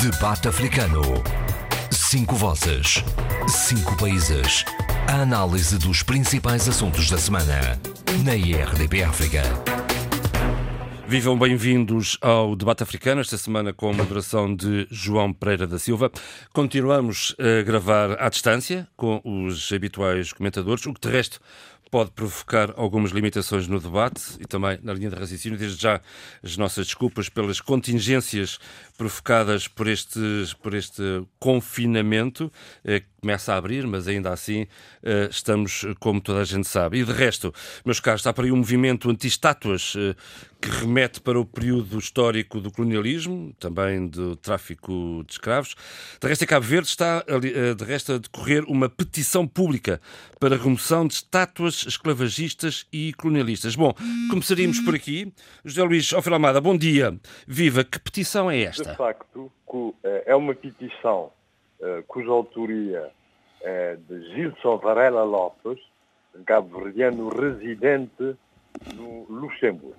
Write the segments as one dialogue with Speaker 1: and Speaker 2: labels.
Speaker 1: Debate Africano. Cinco vozes. Cinco países. A análise dos principais assuntos da semana. Na IRDP África.
Speaker 2: Vivam bem-vindos ao Debate Africano, esta semana com a moderação de João Pereira da Silva. Continuamos a gravar à distância com os habituais comentadores, o que de resto pode provocar algumas limitações no debate e também na linha de raciocínio. Desde já as nossas desculpas pelas contingências provocadas por este, por este confinamento, eh, que começa a abrir, mas ainda assim eh, estamos, como toda a gente sabe. E de resto, meus caros, está por aí um movimento anti-estátuas eh, que remete para o período histórico do colonialismo, também do tráfico de escravos. De resto, em Cabo Verde está de resto a decorrer uma petição pública para a remoção de estátuas esclavagistas e colonialistas. Bom, começaríamos por aqui. José Luís Alfredo bom dia. Viva, que petição é esta?
Speaker 3: De facto, é uma petição eh, cuja autoria é de Gilson Varela Lopes, cabo-verdiano residente no Luxemburgo.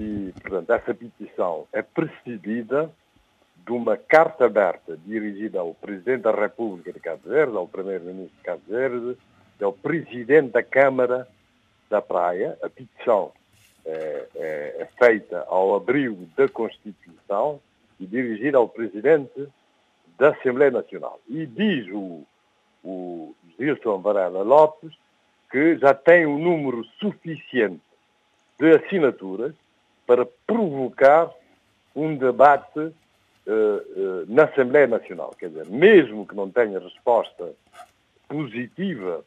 Speaker 3: E, portanto, essa petição é precedida de uma carta aberta dirigida ao Presidente da República de Cabo Verde, ao Primeiro-Ministro de Cabo Verde, ao Presidente da Câmara da Praia. A petição é, é, é feita ao abrigo da Constituição e dirigida ao Presidente da Assembleia Nacional. E diz o, o Gilson Varela Lopes que já tem um número suficiente de assinaturas para provocar um debate uh, uh, na Assembleia Nacional. Quer dizer, mesmo que não tenha resposta positiva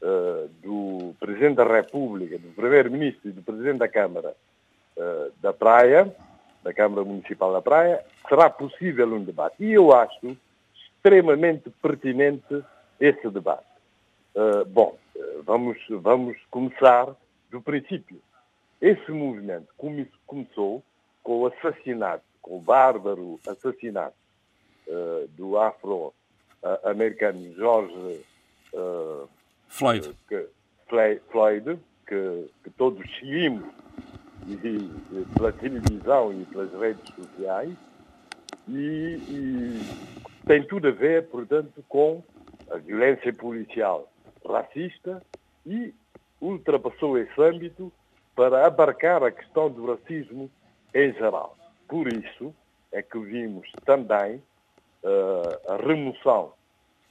Speaker 3: uh, do Presidente da República, do Primeiro-Ministro e do Presidente da Câmara da Praia, da Câmara Municipal da Praia, será possível um debate. E eu acho extremamente pertinente esse debate. Uh, bom, vamos, vamos começar do princípio. Esse movimento come, começou com o assassinato, com o bárbaro assassinato uh, do afro-americano George
Speaker 2: uh, Floyd.
Speaker 3: Que, Floyd, que, que todos seguimos e, pela televisão e pelas redes sociais, e, e, tem tudo a ver, portanto, com a violência policial racista e ultrapassou esse âmbito para abarcar a questão do racismo em geral. Por isso é que vimos também uh, a remoção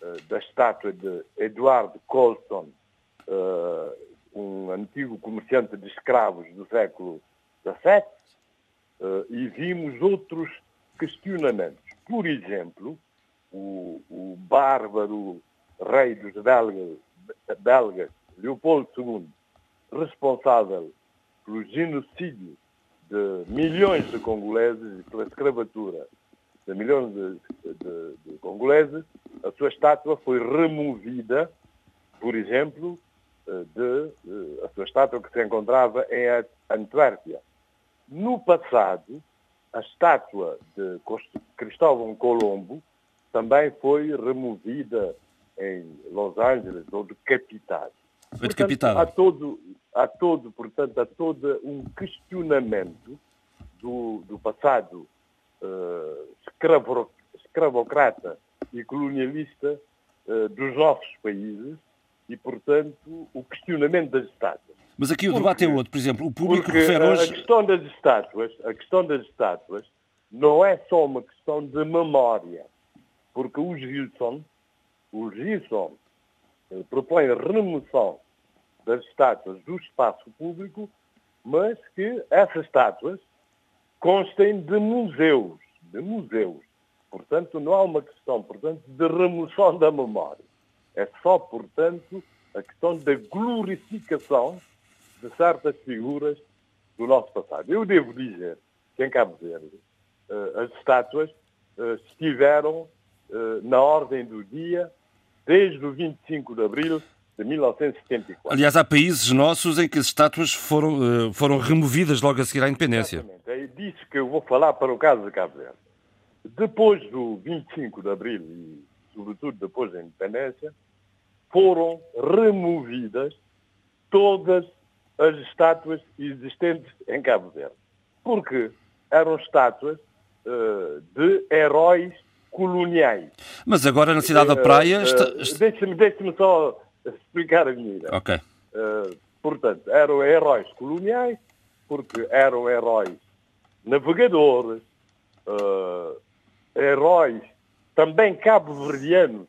Speaker 3: uh, da estátua de Edward Colston, uh, um antigo comerciante de escravos do século XVII, uh, e vimos outros questionamentos. Por exemplo, o, o bárbaro rei dos belgas, belgas, Leopoldo II, responsável pelo genocídio de milhões de congoleses e pela escravatura de milhões de, de, de congoleses, a sua estátua foi removida, por exemplo, de, a sua estátua que se encontrava em Antuérpia. No passado, a estátua de Cristóvão Colombo também foi removida em Los Angeles ou decapitada.
Speaker 2: Foi decapitada.
Speaker 3: Há todo, há todo, portanto, há todo um questionamento do, do passado uh, escravo, escravocrata e colonialista uh, dos nossos países e, portanto, o questionamento das estátuas.
Speaker 2: Mas aqui o porque, debate é outro. Por exemplo, o público
Speaker 3: refere
Speaker 2: hoje...
Speaker 3: A questão das estátuas, a questão das estátuas não é só uma questão de memória, porque o Gilson, o Gilson propõe a remoção das estátuas do espaço público, mas que essas estátuas constem de museus, de museus. Portanto, não há uma questão, portanto, de remoção da memória. É só, portanto, a questão da glorificação de certas figuras do nosso passado. Eu devo dizer que em Cabo Verde uh, as estátuas uh, estiveram uh, na ordem do dia desde o 25 de abril de 1974.
Speaker 2: Aliás, há países nossos em que as estátuas foram, foram removidas logo a seguir à independência.
Speaker 3: Exatamente. É disso que eu vou falar para o caso de Cabo Verde. Depois do 25 de abril e, sobretudo, depois da independência, foram removidas todas as estátuas existentes em Cabo Verde. Porque eram estátuas uh, de heróis coloniais.
Speaker 2: Mas agora na cidade da Praia... Está...
Speaker 3: Deixe-me deixe só explicar a minha ideia.
Speaker 2: Ok.
Speaker 3: Uh, portanto, eram heróis coloniais, porque eram heróis navegadores, uh, heróis também cabo-verdianos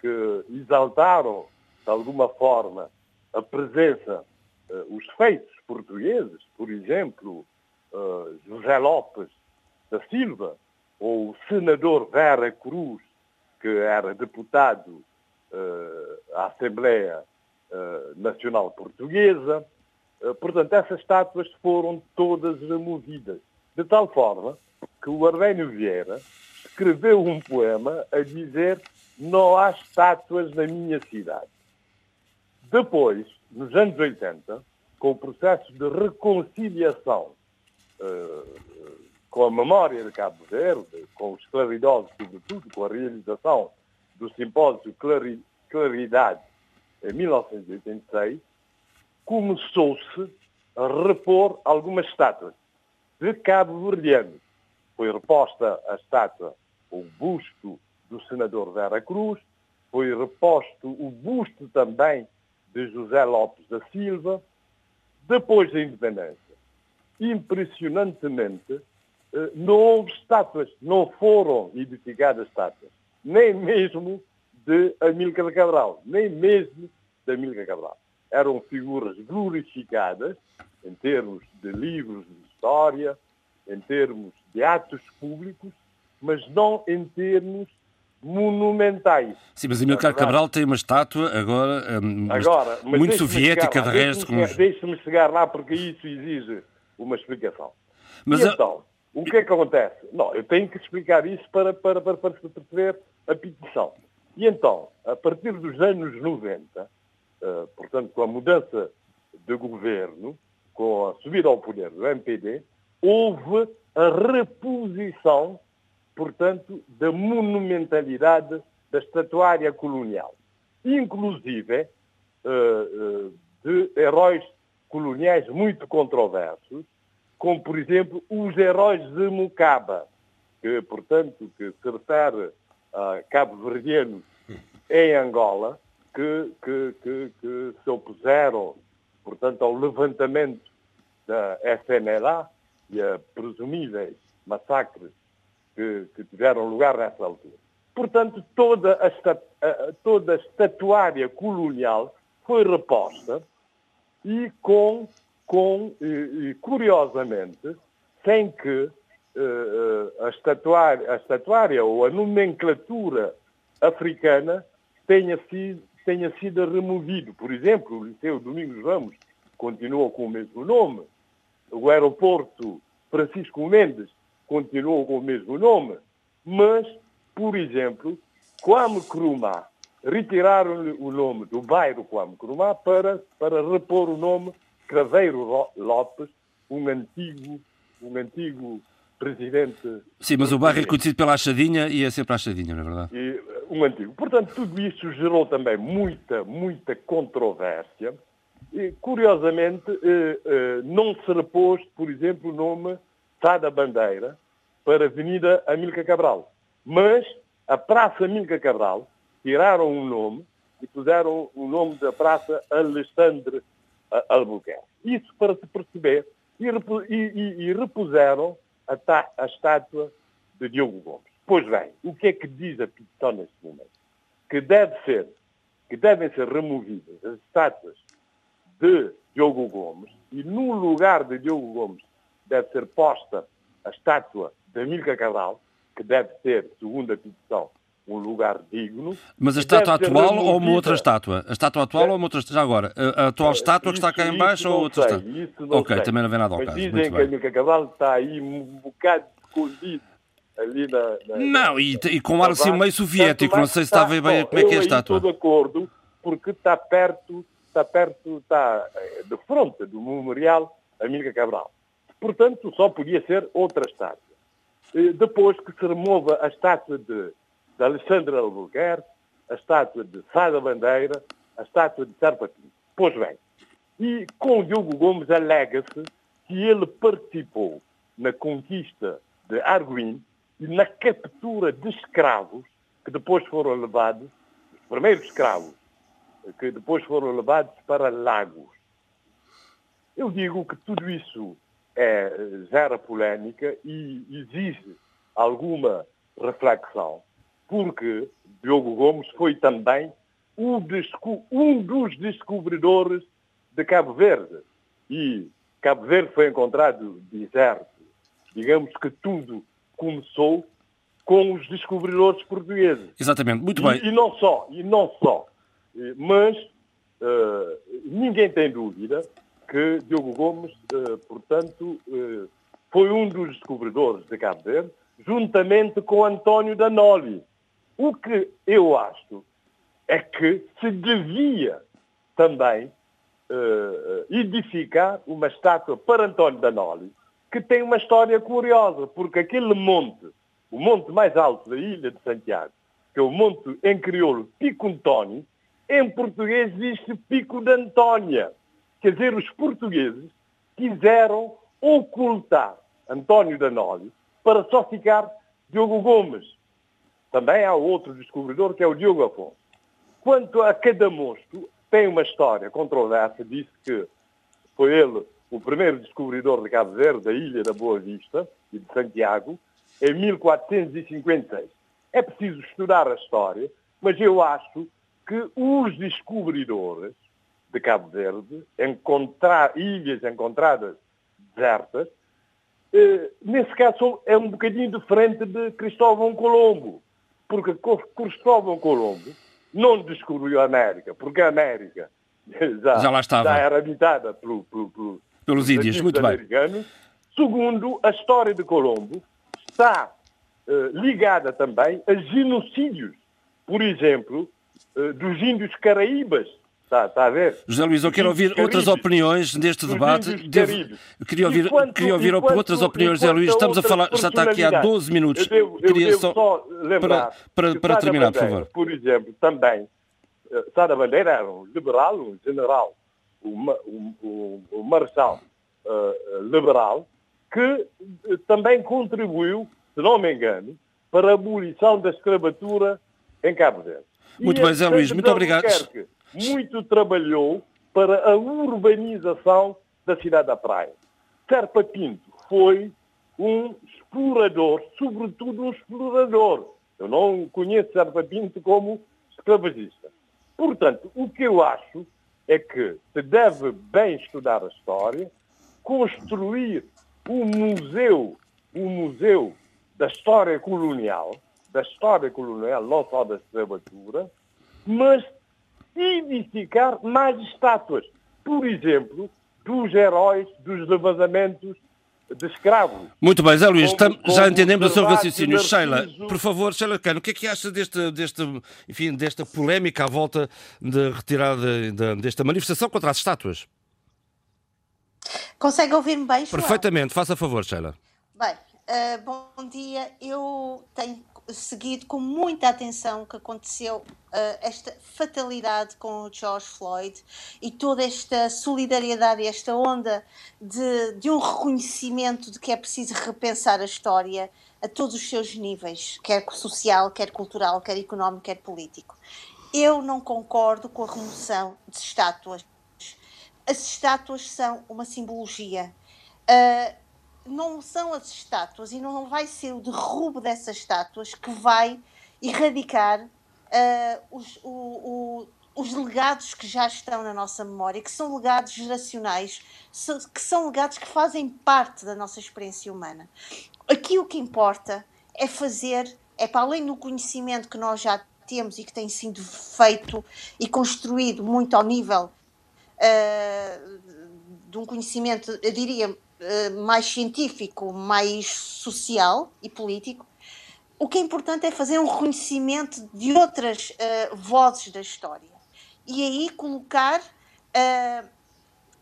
Speaker 3: que exaltaram, de alguma forma, a presença, uh, os feitos portugueses, por exemplo, uh, José Lopes da Silva, ou o senador Vera Cruz, que era deputado uh, à Assembleia Nacional Portuguesa. portanto, essas estátuas foram todas removidas, de tal forma que o Arménio Vieira escreveu um poema a dizer não há estátuas na minha cidade. Depois, nos anos 80, com o processo de reconciliação uh, com a memória de Cabo Verde, com os claridosos, sobretudo, com a realização do simpósio Claridade em 1986, começou-se a repor algumas estátuas de cabo-verdianos. Foi reposta a estátua, o busto do senador Vera Cruz, foi reposto o busto também de José Lopes da Silva, depois da independência. Impressionantemente, eh, não houve estátuas, não foram edificadas estátuas, nem mesmo de Amílcar Cabral, nem mesmo de Amílcar Cabral. Eram figuras glorificadas em termos de livros de história, em termos de atos públicos, mas não em termos monumentais.
Speaker 2: Sim, mas Amílcar Cabral tem uma estátua agora, um, agora muito soviética, de resto.
Speaker 3: Deixe-me deixe chegar lá porque isso exige uma explicação. Mas e a... então, o que é que acontece? Não, eu tenho que explicar isso para, para, para, para perceber a petição. E então, a partir dos anos 90, uh, eh, portanto, com a mudança de governo, com a subida ao poder do MPD, houve a reposição portanto, da monumentalidade da estatuária colonial, inclusive uh, uh, de heróis coloniais muito controversos, como, por exemplo, os heróis de Mucaba, que, portanto, que se refere a cabo-verdianos em Angola, que, que, que, que, se opuseram, portanto, ao levantamento da FNLA e a presumíveis massacres que, que tiveram lugar nessa altura. Portanto, toda a, toda a estatuária colonial foi reposta e com, com e, curiosamente, sem que uh, a, estatuária, a estatuária ou a nomenclatura africana tenha sido, tenha sido removido. Por exemplo, o Liceu Domingos Ramos continuou com o mesmo nome, o aeroporto Francisco Mendes continuou com o mesmo nome, mas, por exemplo, Kwame Nkrumah, retiraram-lhe o nome do bairro Kwame Nkrumah para, para repor o nome Craveiro Lopes, um antigo, um antigo presidente...
Speaker 2: Sim, mas o bairro é conhecido pela Achadinha e é sempre a Achadinha, não é verdade?
Speaker 3: E, uh, um antigo. Portanto, tudo isso gerou também muita, muita controvérsia. E, curiosamente, eh, eh, não se repôs, por exemplo, o nome está da bandeira para a Avenida Amílcar Cabral. Mas a Praça Amílcar Cabral tiraram um nome e puseram o nome da Praça Alexandre Albuquerque. Isso para se perceber. E, e, e repuseram a, ta, a estátua de Diogo Gomes. Pois bem, o que é que diz a petição neste momento? Que deve ser, que devem ser removidas as estátuas de Diogo Gomes e no lugar de Diogo Gomes deve ser posta a estátua de Amílcar Cabral, que deve ter, segundo a petição, um lugar digno.
Speaker 2: Mas a estátua atual ou uma outra estátua? A estátua atual é? ou uma outra estátua? Já agora, a, atual estátua que está cá em baixo ou outra sei, estátua? Ok, sei. também não vem nada ao
Speaker 3: Mas
Speaker 2: caso.
Speaker 3: dizem Muito que Amílcar Cabral está aí um bocado escondido ali na... na
Speaker 2: não, e, e com ar assim meio soviético, não sei se está a ver bem como é que é a estátua.
Speaker 3: estou de acordo, porque está perto, está perto, está eh, de fronte do memorial Amílcar Cabral. Portanto, só podia ser outra estátua. Depois que se remova a estátua de, de Alexandre Albuquerque, a estátua de Sá da Bandeira, a estátua de Serpatinho. Pois bem, e com Diogo Gomes alega-se que ele participou na conquista de Arguim e na captura de escravos que depois foram levados, os primeiros escravos, que depois foram levados para Lagos. Eu digo que tudo isso é, gera polémica e exige alguma reflexão, porque Diogo Gomes foi também um, dos descobridores de Cabo Verde. E Cabo Verde foi encontrado deserto. Digamos que tudo começou com os descobridores portugueses.
Speaker 2: Exatamente, muito bem.
Speaker 3: E, e não só, e não só. Mas uh, ninguém tem dúvida que Diogo Gomes, uh, portanto, uh, foi um dos descobridores de Cabo Verde, juntamente com António Danoli. O que eu acho é que se devia também edificar uma estátua para António Danoli, que tem uma história curiosa, porque aquele monte, o monte mais alto da ilha de Santiago, que é o monte em crioulo Pico António, em português diz-se Pico de Antónia. Quer dizer, os portugueses quiseram ocultar António Danoli para só ficar Diogo Gomes. Também há outro descobridor que é o Diogo Afonso. Quanto a cada monstro, tem uma história controversa, disse que foi ele o primeiro descobridor de Cabo Verde, da ilha da Boa Vista e de Santiago, em 1456. É preciso estudar a história, mas eu acho que os descobridores de Cabo Verde, encontrar ilhas encontradas desertas, eh, nesse caso é um bocadinho diferente de Cristóvão Colombo, porque Cristóvão Colombo não descobriu a América, porque a América já, já, lá estava. já era habitada pelo, pelo, pelo,
Speaker 2: pelos índios. Muito bem.
Speaker 3: Segundo, a história de Colombo está eh, ligada também a genocídios. Por exemplo, eh, dos índios caraíbas. Está, está a ver?
Speaker 2: José Luís, eu quero ouvir outras opiniões neste debate. Devo, queria ouvir, enquanto, queria ouvir enquanto, outras opiniões, José Luís. Estamos a falar, já está aqui há 12 minutos.
Speaker 3: Eu devo, eu devo só, só lembrar
Speaker 2: para, para, para terminar, por favor.
Speaker 3: Por exemplo, também, eh, Sá da Bandeira era um liberal, um general, um, um, um, um marechal uh, liberal, que também contribuiu, se não me engano, para a abolição da escravatura em Cabo Verde.
Speaker 2: Muito bem, Zé Luís, muito obrigado.
Speaker 3: Muito trabalhou para a urbanização da cidade da Praia. Serpa Pinto foi um explorador, sobretudo um explorador. Eu não conheço Serpa Pinto como escravagista. Portanto, o que eu acho é que se deve bem estudar a história, construir um museu, um museu da história colonial, da história colonial, não só da escravatura, mas edificar mais estátuas. Por exemplo, dos heróis dos levantamentos de escravos.
Speaker 2: Muito bem, Zé Luís, como, como já entendemos o seu raciocínio. Sheila, por favor, Sheila Cano, o que é que acha deste, deste, enfim, desta polémica à volta da retirada de, desta manifestação contra as estátuas?
Speaker 4: Consegue ouvir-me bem,
Speaker 2: João? Perfeitamente, faça favor, Sheila.
Speaker 4: Bem, uh, bom dia. Eu tenho seguido com muita atenção o que aconteceu, uh, esta fatalidade com o George Floyd e toda esta solidariedade, esta onda de, de um reconhecimento de que é preciso repensar a história a todos os seus níveis, quer social, quer cultural, quer económico, quer político. Eu não concordo com a remoção de estátuas. As estátuas são uma simbologia. Uh, não são as estátuas e não vai ser o derrubo dessas estátuas que vai erradicar uh, os, o, o, os legados que já estão na nossa memória, que são legados geracionais, que são legados que fazem parte da nossa experiência humana. Aqui o que importa é fazer, é para além do conhecimento que nós já temos e que tem sido feito e construído muito ao nível uh, de um conhecimento, eu diria, mais científico, mais social e político, o que é importante é fazer um reconhecimento de outras uh, vozes da história. E aí colocar uh,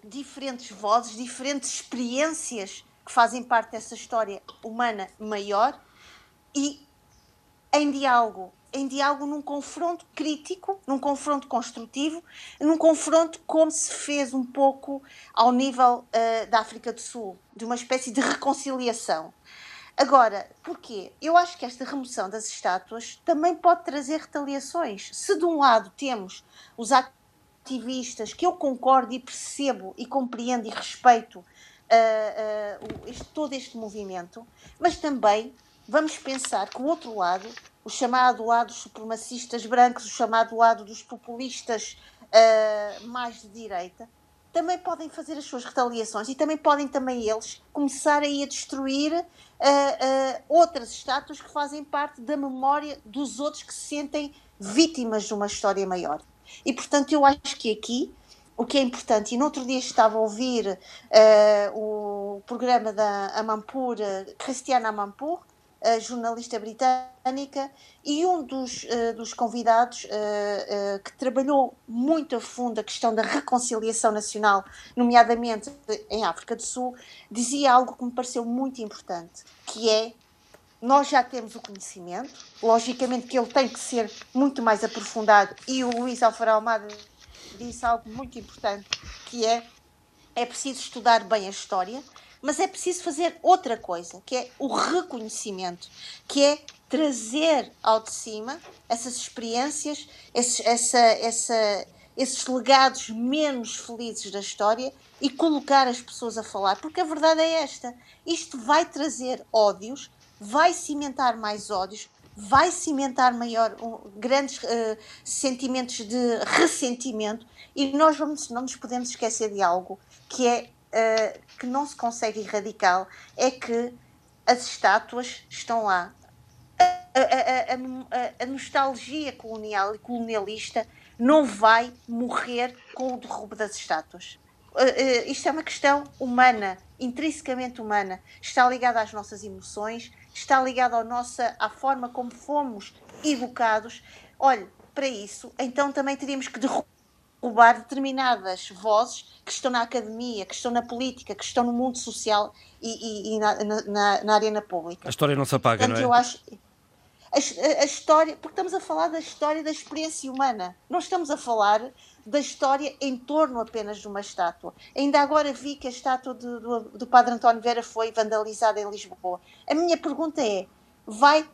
Speaker 4: diferentes vozes, diferentes experiências que fazem parte dessa história humana maior e em diálogo em diálogo num confronto crítico, num confronto construtivo, num confronto como se fez um pouco ao nível uh, da África do Sul, de uma espécie de reconciliação. Agora, porquê? Eu acho que esta remoção das estátuas também pode trazer retaliações. Se de um lado temos os ativistas, que eu concordo e percebo e compreendo e respeito uh, uh, este, todo este movimento, mas também vamos pensar que o outro lado, o chamado lado dos supremacistas brancos, o chamado lado dos populistas uh, mais de direita, também podem fazer as suas retaliações e também podem também eles começar aí a destruir uh, uh, outras estátuas que fazem parte da memória dos outros que se sentem vítimas de uma história maior. E portanto eu acho que aqui o que é importante, e no outro dia estava a ouvir uh, o programa da Amampur, Cristiana Amampur, jornalista britânica, e um dos, uh, dos convidados uh, uh, que trabalhou muito a fundo a questão da reconciliação nacional, nomeadamente em África do Sul, dizia algo que me pareceu muito importante, que é nós já temos o conhecimento, logicamente que ele tem que ser muito mais aprofundado, e o Luís Alfaro Almada disse algo muito importante, que é é preciso estudar bem a história, mas é preciso fazer outra coisa, que é o reconhecimento, que é trazer ao de cima essas experiências, esses, essa, essa, esses legados menos felizes da história e colocar as pessoas a falar, porque a verdade é esta: isto vai trazer ódios, vai cimentar mais ódios, vai cimentar maior, um, grandes uh, sentimentos de ressentimento e nós vamos, não nos podemos esquecer de algo que é uh, que não se consegue erradicar é que as estátuas estão lá. A, a, a, a, nostalgia colonial e colonialista não vai morrer com o derrubo das estátuas. Uh, uh, isto é uma questão humana, intrinsecamente humana. Está ligada às nossas emoções, está ligada à, nossa, à forma como fomos educados. Olhe, para isso, então também teríamos que derrubar roubar determinadas vozes que estão na academia, que estão na política, que estão no mundo social e, e, e na, na, na, arena pública.
Speaker 2: A história não se apaga,
Speaker 4: Portanto,
Speaker 2: não é?
Speaker 4: Eu acho, a, a, história, porque estamos a falar da história da experiência humana, não estamos a falar da história em torno apenas de uma estátua. Ainda agora vi que a estátua do, do, do Padre António Vera foi vandalizada em Lisboa. A minha pergunta é: vai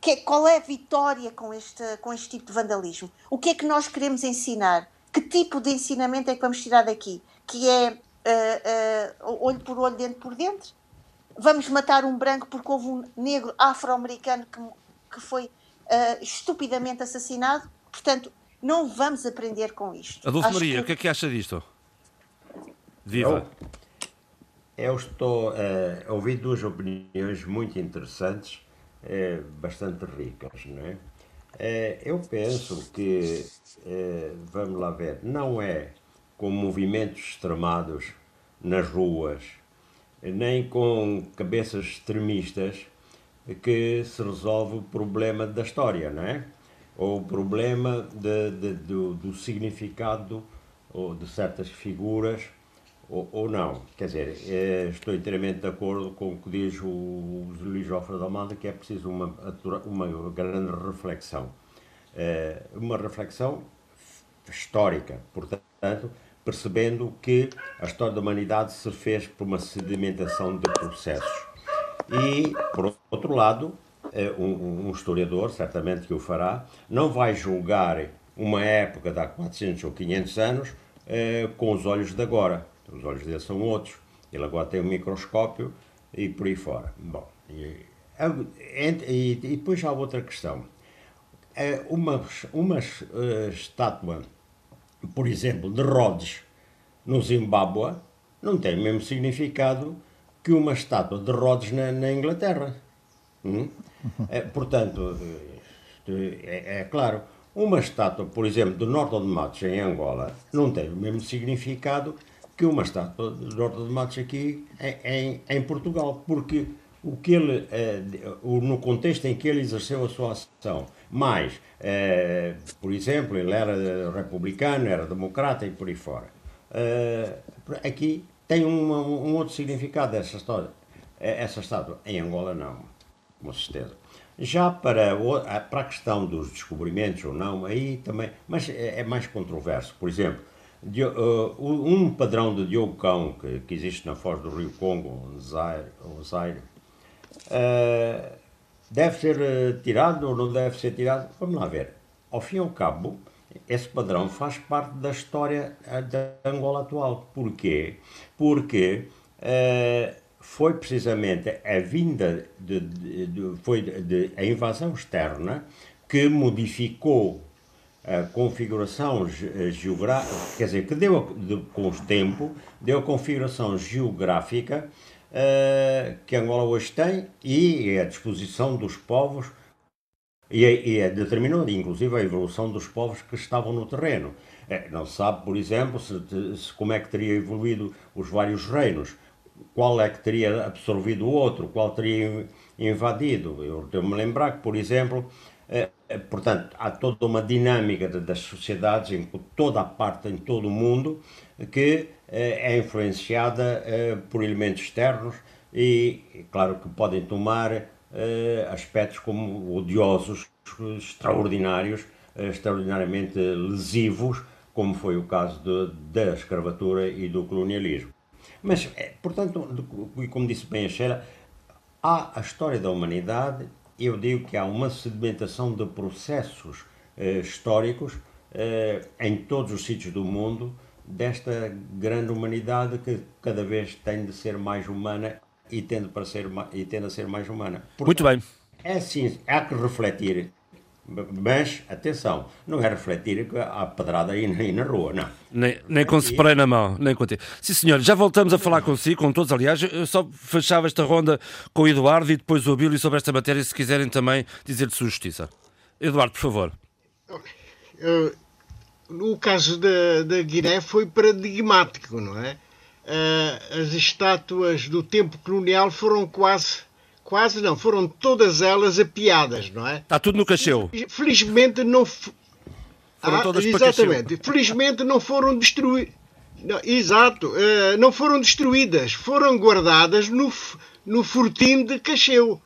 Speaker 4: que, qual é a vitória com este, com este tipo de vandalismo? O que é que nós queremos ensinar? Que tipo de ensinamento é que vamos tirar daqui? Que é uh, uh, olho por olho, dente por dente? Vamos matar um branco porque houve um negro afro-americano que, que foi uh, estupidamente assassinado? Portanto, não vamos aprender com isto.
Speaker 2: Adolfo Acho Maria, que... o que é que acha disto? Viva!
Speaker 5: Eu, eu estou a ouvir duas opiniões muito interessantes, bastante ricas, não é? É, eu penso que, é, vamos lá ver, não é com movimentos extremados nas ruas, nem com cabeças extremistas que se resolve o problema da história, não é? Ou o problema de, de, do, do significado ou de certas figuras ou, ou não. Quer dizer, é, estou inteiramente de acordo com o que diz o, Luís Jofre da Almada, que é preciso uma, uma grande reflexão. É, uma reflexão histórica, portanto, percebendo que a história da humanidade se fez por uma sedimentação de processos. E, por outro lado, é, um, um historiador, certamente que o fará, não vai julgar uma época de há 400 ou 500 anos com os olhos de agora os olhos dele são outros, ele agora tem um microscópio e por aí fora. Bom, e, e, e depois há outra questão. É uma, uma uh, estátua, por exemplo, de Rhodes, no Zimbábue, não tem o mesmo significado que uma estátua de Rhodes na, na Inglaterra. Hum? É, portanto, é, é, claro, uma estátua, por exemplo, do Norte de Matos, em Angola, não tem o mesmo significado que uma estátua de Horta de Matos aqui em, em, Portugal, porque o que ele, eh, no contexto em que ele exerceu a sua ação, mais, eh, por exemplo, ele era republicano, era democrata e por aí fora. Eh, aqui tem um outro significado essa história, essa estátua. Em Angola não, com certeza. Já para, para a questão dos descobrimentos ou não, aí também, mas é, é mais controverso. Por exemplo, um padrão de Diogo Cão que, que, existe na foz do Rio Congo, o Zaire, Uh, deve ser tirado ou não deve ser tirado? Vamos lá ver. Ao fim e ao cabo, esse padrão faz parte da história da Angola atual. Porquê? Porque foi precisamente a vinda, de, de, de foi de, a invasão externa que modificou a configuração geográfica, quer dizer, que deu, com o tempo, deu a configuração geográfica uh, que Angola hoje tem e a disposição dos povos e, e determinou, inclusive, a evolução dos povos que estavam no terreno. É, não se sabe, por exemplo, se, se, como é que teria evoluído os vários reinos, qual é que teria absorvido o outro, qual teria invadido. Eu devo-me lembrar que, por exemplo, é, é, portanto, há toda uma dinâmica das sociedades em toda a parte, em todo o mundo, que é, é influenciada é, por elementos externos e, claro, que podem tomar aspectos como odiosos, extraordinários, extraordinariamente lesivos, como foi o caso de, da escravatura e do colonialismo. Mas, portanto, como disse bem a Sheila, há a história da humanidade eu digo que há uma sedimentação de processos eh, históricos eh, em todos os sítios do mundo desta grande humanidade que cada vez tem de ser mais humana e tende, para ser, e tende a ser mais humana.
Speaker 2: Portanto, Muito bem.
Speaker 5: É sim, há que refletir mas, atenção, não é refletir a pedrada aí, aí na rua, não.
Speaker 2: Nem, nem com spray na mão, nem com Sim, senhor, já voltamos a falar consigo, com todos. Aliás, eu só fechava esta ronda com o Eduardo e depois o Abílio sobre esta matéria, se quiserem também dizer de sua justiça. Eduardo, por favor.
Speaker 6: O caso da, da Guiné foi paradigmático, não é? Uh, as estátuas do tempo colonial foram quase Quase não, foram todas elas apiadas, não é?
Speaker 2: Está tudo no cacheu.
Speaker 6: Felizmente não.
Speaker 2: Foram ah, todas
Speaker 6: Exatamente. Felizmente não foram destruídas. Exato, uh, não foram destruídas, foram guardadas no, no fortim de Cacheu.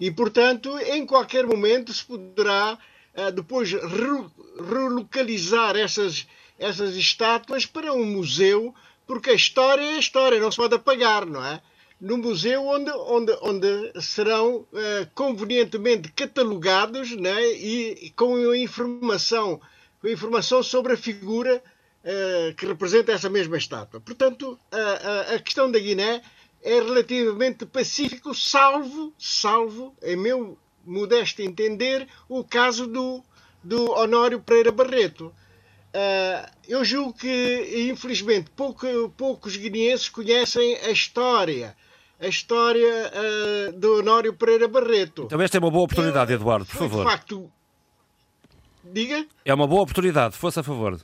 Speaker 6: E, portanto, em qualquer momento se poderá uh, depois re relocalizar essas, essas estátuas para um museu, porque a história é a história, não se pode apagar, não é? No museu onde, onde, onde serão uh, convenientemente catalogados né, e, com informação, com informação sobre a figura uh, que representa essa mesma estátua. Portanto, a, a, a, questão da Guiné é relativamente pacífico, salvo, salvo, em meu modesto entender, o caso do, do Honório Pereira Barreto. Uh, eu julgo que, infelizmente, pouco, poucos guineenses conhecem a história a história uh, do Honório Pereira Barreto.
Speaker 2: Então esta é uma boa oportunidade, Eduardo, por favor.
Speaker 6: De facto, diga.
Speaker 2: É uma boa oportunidade, fosse a favor.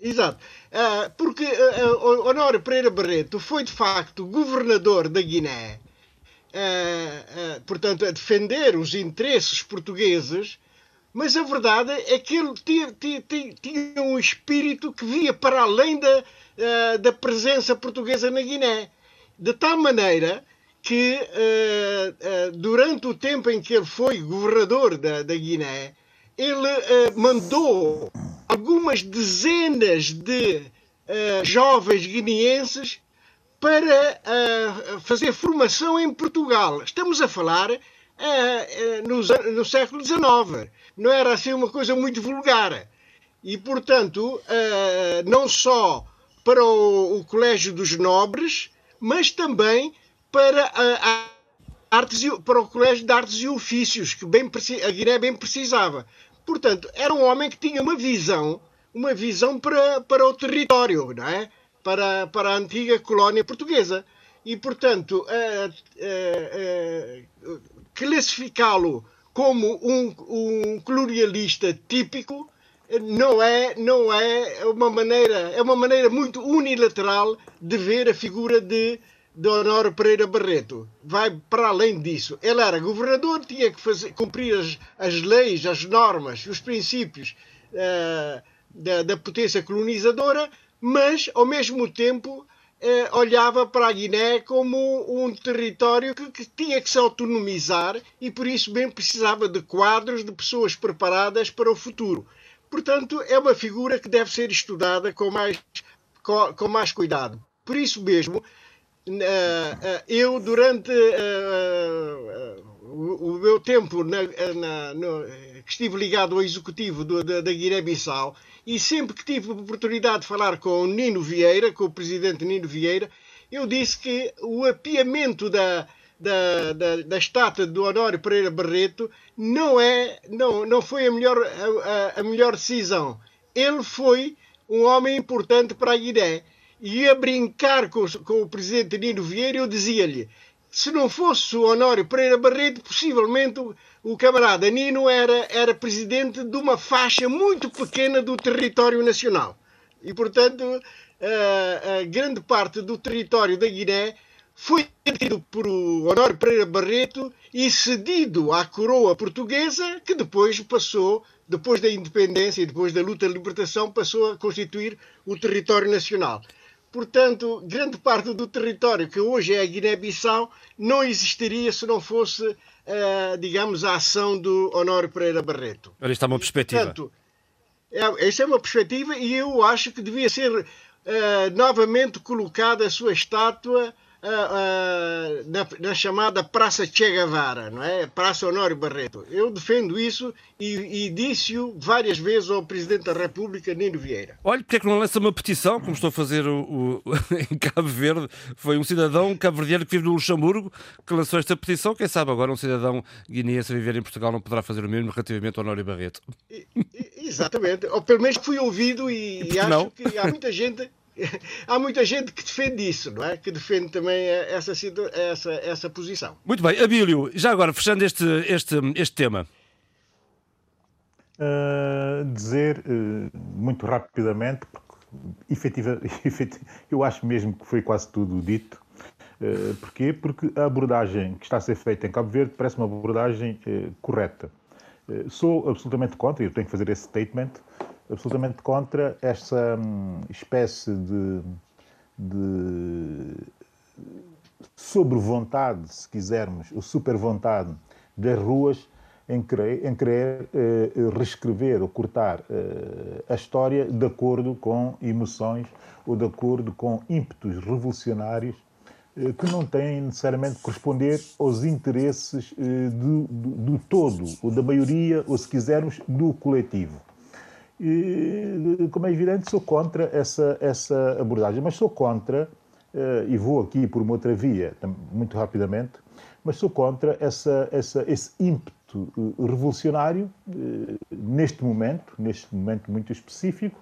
Speaker 6: Exato. Uh, porque uh, Honório Pereira Barreto foi de facto governador da Guiné, portanto, a defender os interesses portugueses, mas a verdade é que ele tinha, tinha, tinha um espírito que via para além da, da presença portuguesa na Guiné de tal maneira que uh, uh, durante o tempo em que ele foi governador da, da Guiné, ele uh, mandou algumas dezenas de jovens guineenses para fazer formação em Portugal. Estamos a falar no, no, século XIX. Não era assim uma coisa muito vulgar. E, portanto, não só para o Colégio dos Nobres, mas também para, a, a artes, para o Colégio de Artes e Ofícios, que bem, a Guiné bem precisava. Portanto, era um homem que tinha uma visão, uma visão para, para o território, não é? para, para a antiga colónia portuguesa. E, portanto, classificá-lo como um, um colonialista típico não é não é uma maneira é uma maneira muito unilateral de ver a figura de, Honório Pereira Barreto. Vai para além disso. Ele era governador tinha que fazer cumprir as, as leis as normas os princípios uh, da, da, potência colonizadora mas ao mesmo tempo uh, olhava para a Guiné como um território que, que tinha que se autonomizar e por isso bem precisava de quadros de pessoas preparadas para o futuro Portanto, é uma figura que deve ser estudada com mais, com, com mais cuidado. Por isso mesmo, eu, durante o, meu tempo na, na, no, que estive ligado ao executivo do, da, da Guiné-Bissau, e sempre que tive oportunidade de falar com o Nino Vieira, com o presidente Nino Vieira, eu disse que o apiamento da, da, da, da estátua do Honório Pereira Barreto não, é, não, não foi a melhor, a, a melhor decisão. Ele foi um homem importante para a Guiné. E a brincar com, com o presidente Nino Vieira, eu dizia-lhe: se não fosse o Honório Pereira Barreto, possivelmente o, o camarada Nino era, era presidente de uma faixa muito pequena do território nacional. E, portanto, a, a grande parte do território da Guiné foi tido por Honório Pereira Barreto e cedido à coroa portuguesa, que depois passou, depois da independência e depois da luta de libertação, passou a constituir o território nacional. Portanto, grande parte do território que hoje é a Guiné-Bissau não existiria se não fosse, uh, digamos, a ação do Honório Pereira Barreto.
Speaker 2: Ora, isto é uma perspectiva.
Speaker 6: Portanto, é, essa é uma perspectiva e eu acho que devia ser uh, novamente colocada a sua estátua uh, na, na, chamada Praça Che Guevara, não é? Praça Honório Barreto. Eu defendo isso e, e disse-o várias vezes ao Presidente da República, Nino Vieira.
Speaker 2: Olha, porque é que não lança uma petição, como estou a fazer o, o, em Cabo Verde? Foi um cidadão cabo-verdiano que vive no Luxemburgo que lançou esta petição. Quem sabe agora um cidadão guineense a viver em Portugal não poderá fazer o mesmo relativamente ao Honório Barreto.
Speaker 6: E, exatamente. Ou pelo menos fui ouvido e, e acho não? que há muita gente há muita gente que defende isso, não é? Que defende também essa, essa, essa posição.
Speaker 2: Muito bem. Abílio, já agora, fechando este, este, este tema.
Speaker 7: Uh, dizer uh, muito rapidamente, porque efetiva, efetiva, eu acho mesmo que foi quase tudo dito. Uh, porquê? Porque a abordagem que está a ser feita em Cabo Verde parece uma abordagem correta. sou absolutamente contra, e eu tenho que fazer esse statement, absolutamente contra esta hum, espécie de, de sobre-vontade, se quisermos, ou super-vontade das ruas em querer, em querer eh, reescrever ou cortar eh, a história de acordo com emoções ou de acordo com ímpetos revolucionários eh, que não têm necessariamente de corresponder aos interesses eh, do, do, do todo, ou da maioria, ou se quisermos, do coletivo. E, como é evidente, sou contra essa, essa abordagem, mas sou contra, eh, e vou aqui por uma outra via, muito rapidamente, mas sou contra essa, essa, esse ímpeto eh, revolucionário eh, neste momento, neste momento muito específico,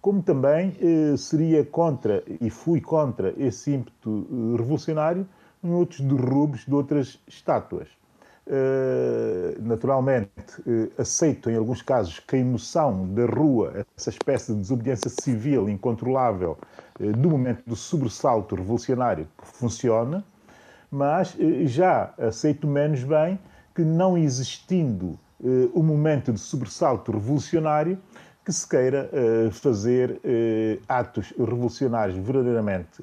Speaker 7: como também seria contra, e fui contra, esse ímpeto revolucionário em outros derrubos de outras estátuas. Eh, naturalmente, uh, aceito em alguns casos que a emoção da rua, essa espécie de desobediência civil incontrolável uh, do momento do sobressalto revolucionário que funciona, mas já aceito menos bem que não existindo o momento de sobressalto revolucionário que se queira fazer atos revolucionários verdadeiramente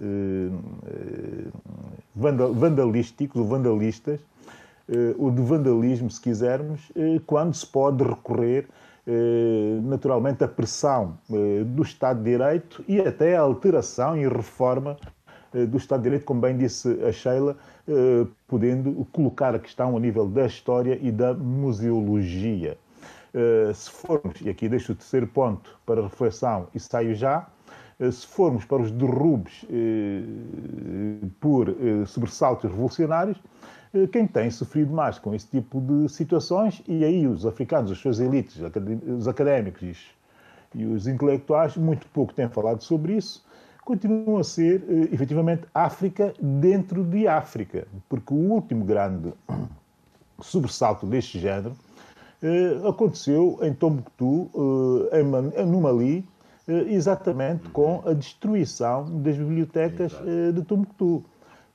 Speaker 7: vandalísticos ou vandalistas eh, o de vandalismo, se quisermos, eh, quando se pode recorrer eh, naturalmente à pressão do Estado de Direito e até à alteração e reforma do Estado de Direito, como bem disse a Sheila, podendo colocar a questão a nível da história e da museologia. Se formos, e aqui deixo o terceiro ponto para reflexão e saio já, se formos para os derrubes por sobressaltos revolucionários, quem tem sofrido mais com esse tipo de situações, e aí os africanos, as suas elites, os académicos e os intelectuais, muito pouco têm falado sobre isso, continuam a ser, eh, efetivamente, África dentro de África, porque o último grande sobressalto deste género eh, aconteceu em Tombuctu, em Mali, exatamente com a destruição das bibliotecas de Tombuctu.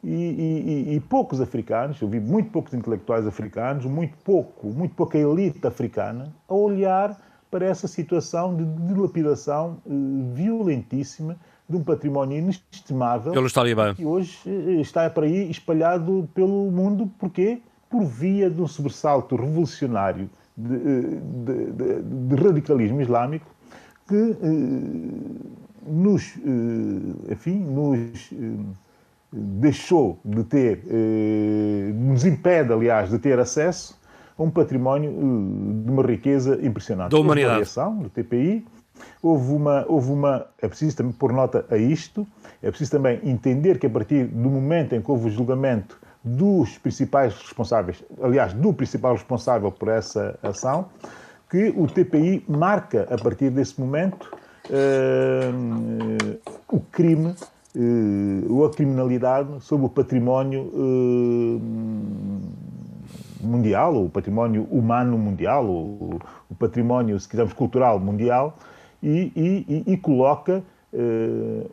Speaker 7: E, e, e, poucos africanos, eu vi muito poucos intelectuais africanos, muito pouco, muito pouca elite africana a olhar para essa situação de dilapidação uh, violentíssima de um património inestimável
Speaker 2: Talibã.
Speaker 7: que hoje uh, está para aí espalhado pelo mundo. Porquê? Por via de um sobressalto revolucionário de, eh, de, de, de radicalismo islâmico que uh, nos, enfim, nos deixou de ter, nos impede, aliás, de ter acesso a um património de uma riqueza impressionante.
Speaker 2: Da humanidade.
Speaker 7: Houve uma do TPI, houve uma, houve uma. É preciso também pôr nota a isto, é preciso também entender que a partir do momento em que houve o julgamento dos principais responsáveis, aliás, do principal responsável por essa ação, que o TPI marca a partir desse momento uh, o crime uh, ou a criminalidade sobre o património uh, mundial, o património humano mundial, o, o, património, se quisermos, cultural mundial, e, e, e coloca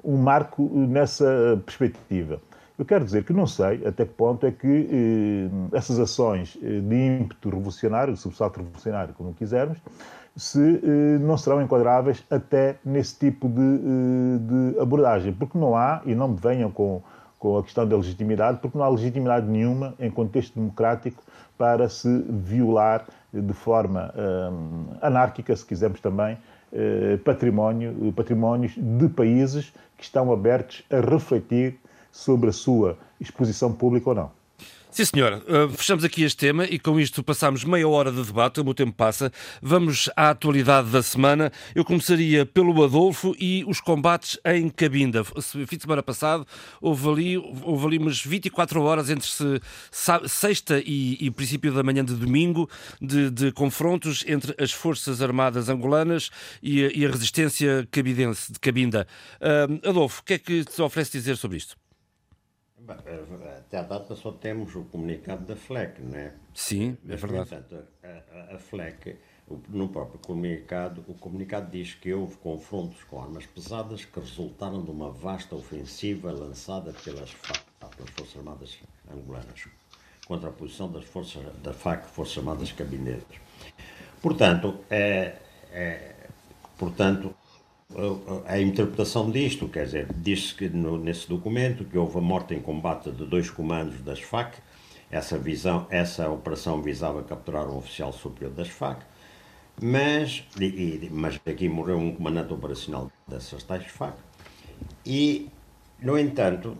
Speaker 7: um marco nessa perspectiva. Eu quero dizer que não sei até que ponto é que eh, essas ações eh, de ímpeto revolucionário, subsalto revolucionário, como quisermos, se eh, não serão enquadráveis até nesse tipo de, eh, de, abordagem, porque não há, e não me venham com, com a questão da legitimidade, porque não há legitimidade nenhuma em contexto democrático para se violar de forma eh, anárquica, se quisermos também, património, patrimónios de países que estão abertos a refletir sobre a sua exposição pública ou não.
Speaker 2: Sim, senhor. Uh, fechamos aqui este tema e com isto passamos meia hora de debate, o meu tempo passa. Vamos à atualidade da semana. Eu começaria pelo Adolfo e os combates em Cabinda. Fim de semana passado houve ali, houve ali umas 24 horas entre se, sexta e, e, princípio da manhã de domingo de, de confrontos entre as Forças Armadas angolanas e, e a resistência cabidense de Cabinda. Uh, Adolfo, o que é que te oferece dizer sobre isto?
Speaker 5: Até à data só temos o comunicado da FLEC, não é?
Speaker 2: Sim, é verdade.
Speaker 5: Portanto, a, a, FLEC, no próprio comunicado, o comunicado diz que houve confrontos com armas pesadas que resultaram de uma vasta ofensiva lançada pelas FAC, pelas Forças Armadas Angolanas, contra a posição das forças da FAC, Forças Armadas Cabinetas. Portanto, é, é, portanto, a interpretação disto, quer dizer, diz-se que no, nesse documento que houve a morte em combate de dois comandos das FAC, essa, visão, essa operação visava capturar um oficial superior das FAC, mas, e, mas aqui morreu um comandante operacional dessas tais FAC, e, no entanto,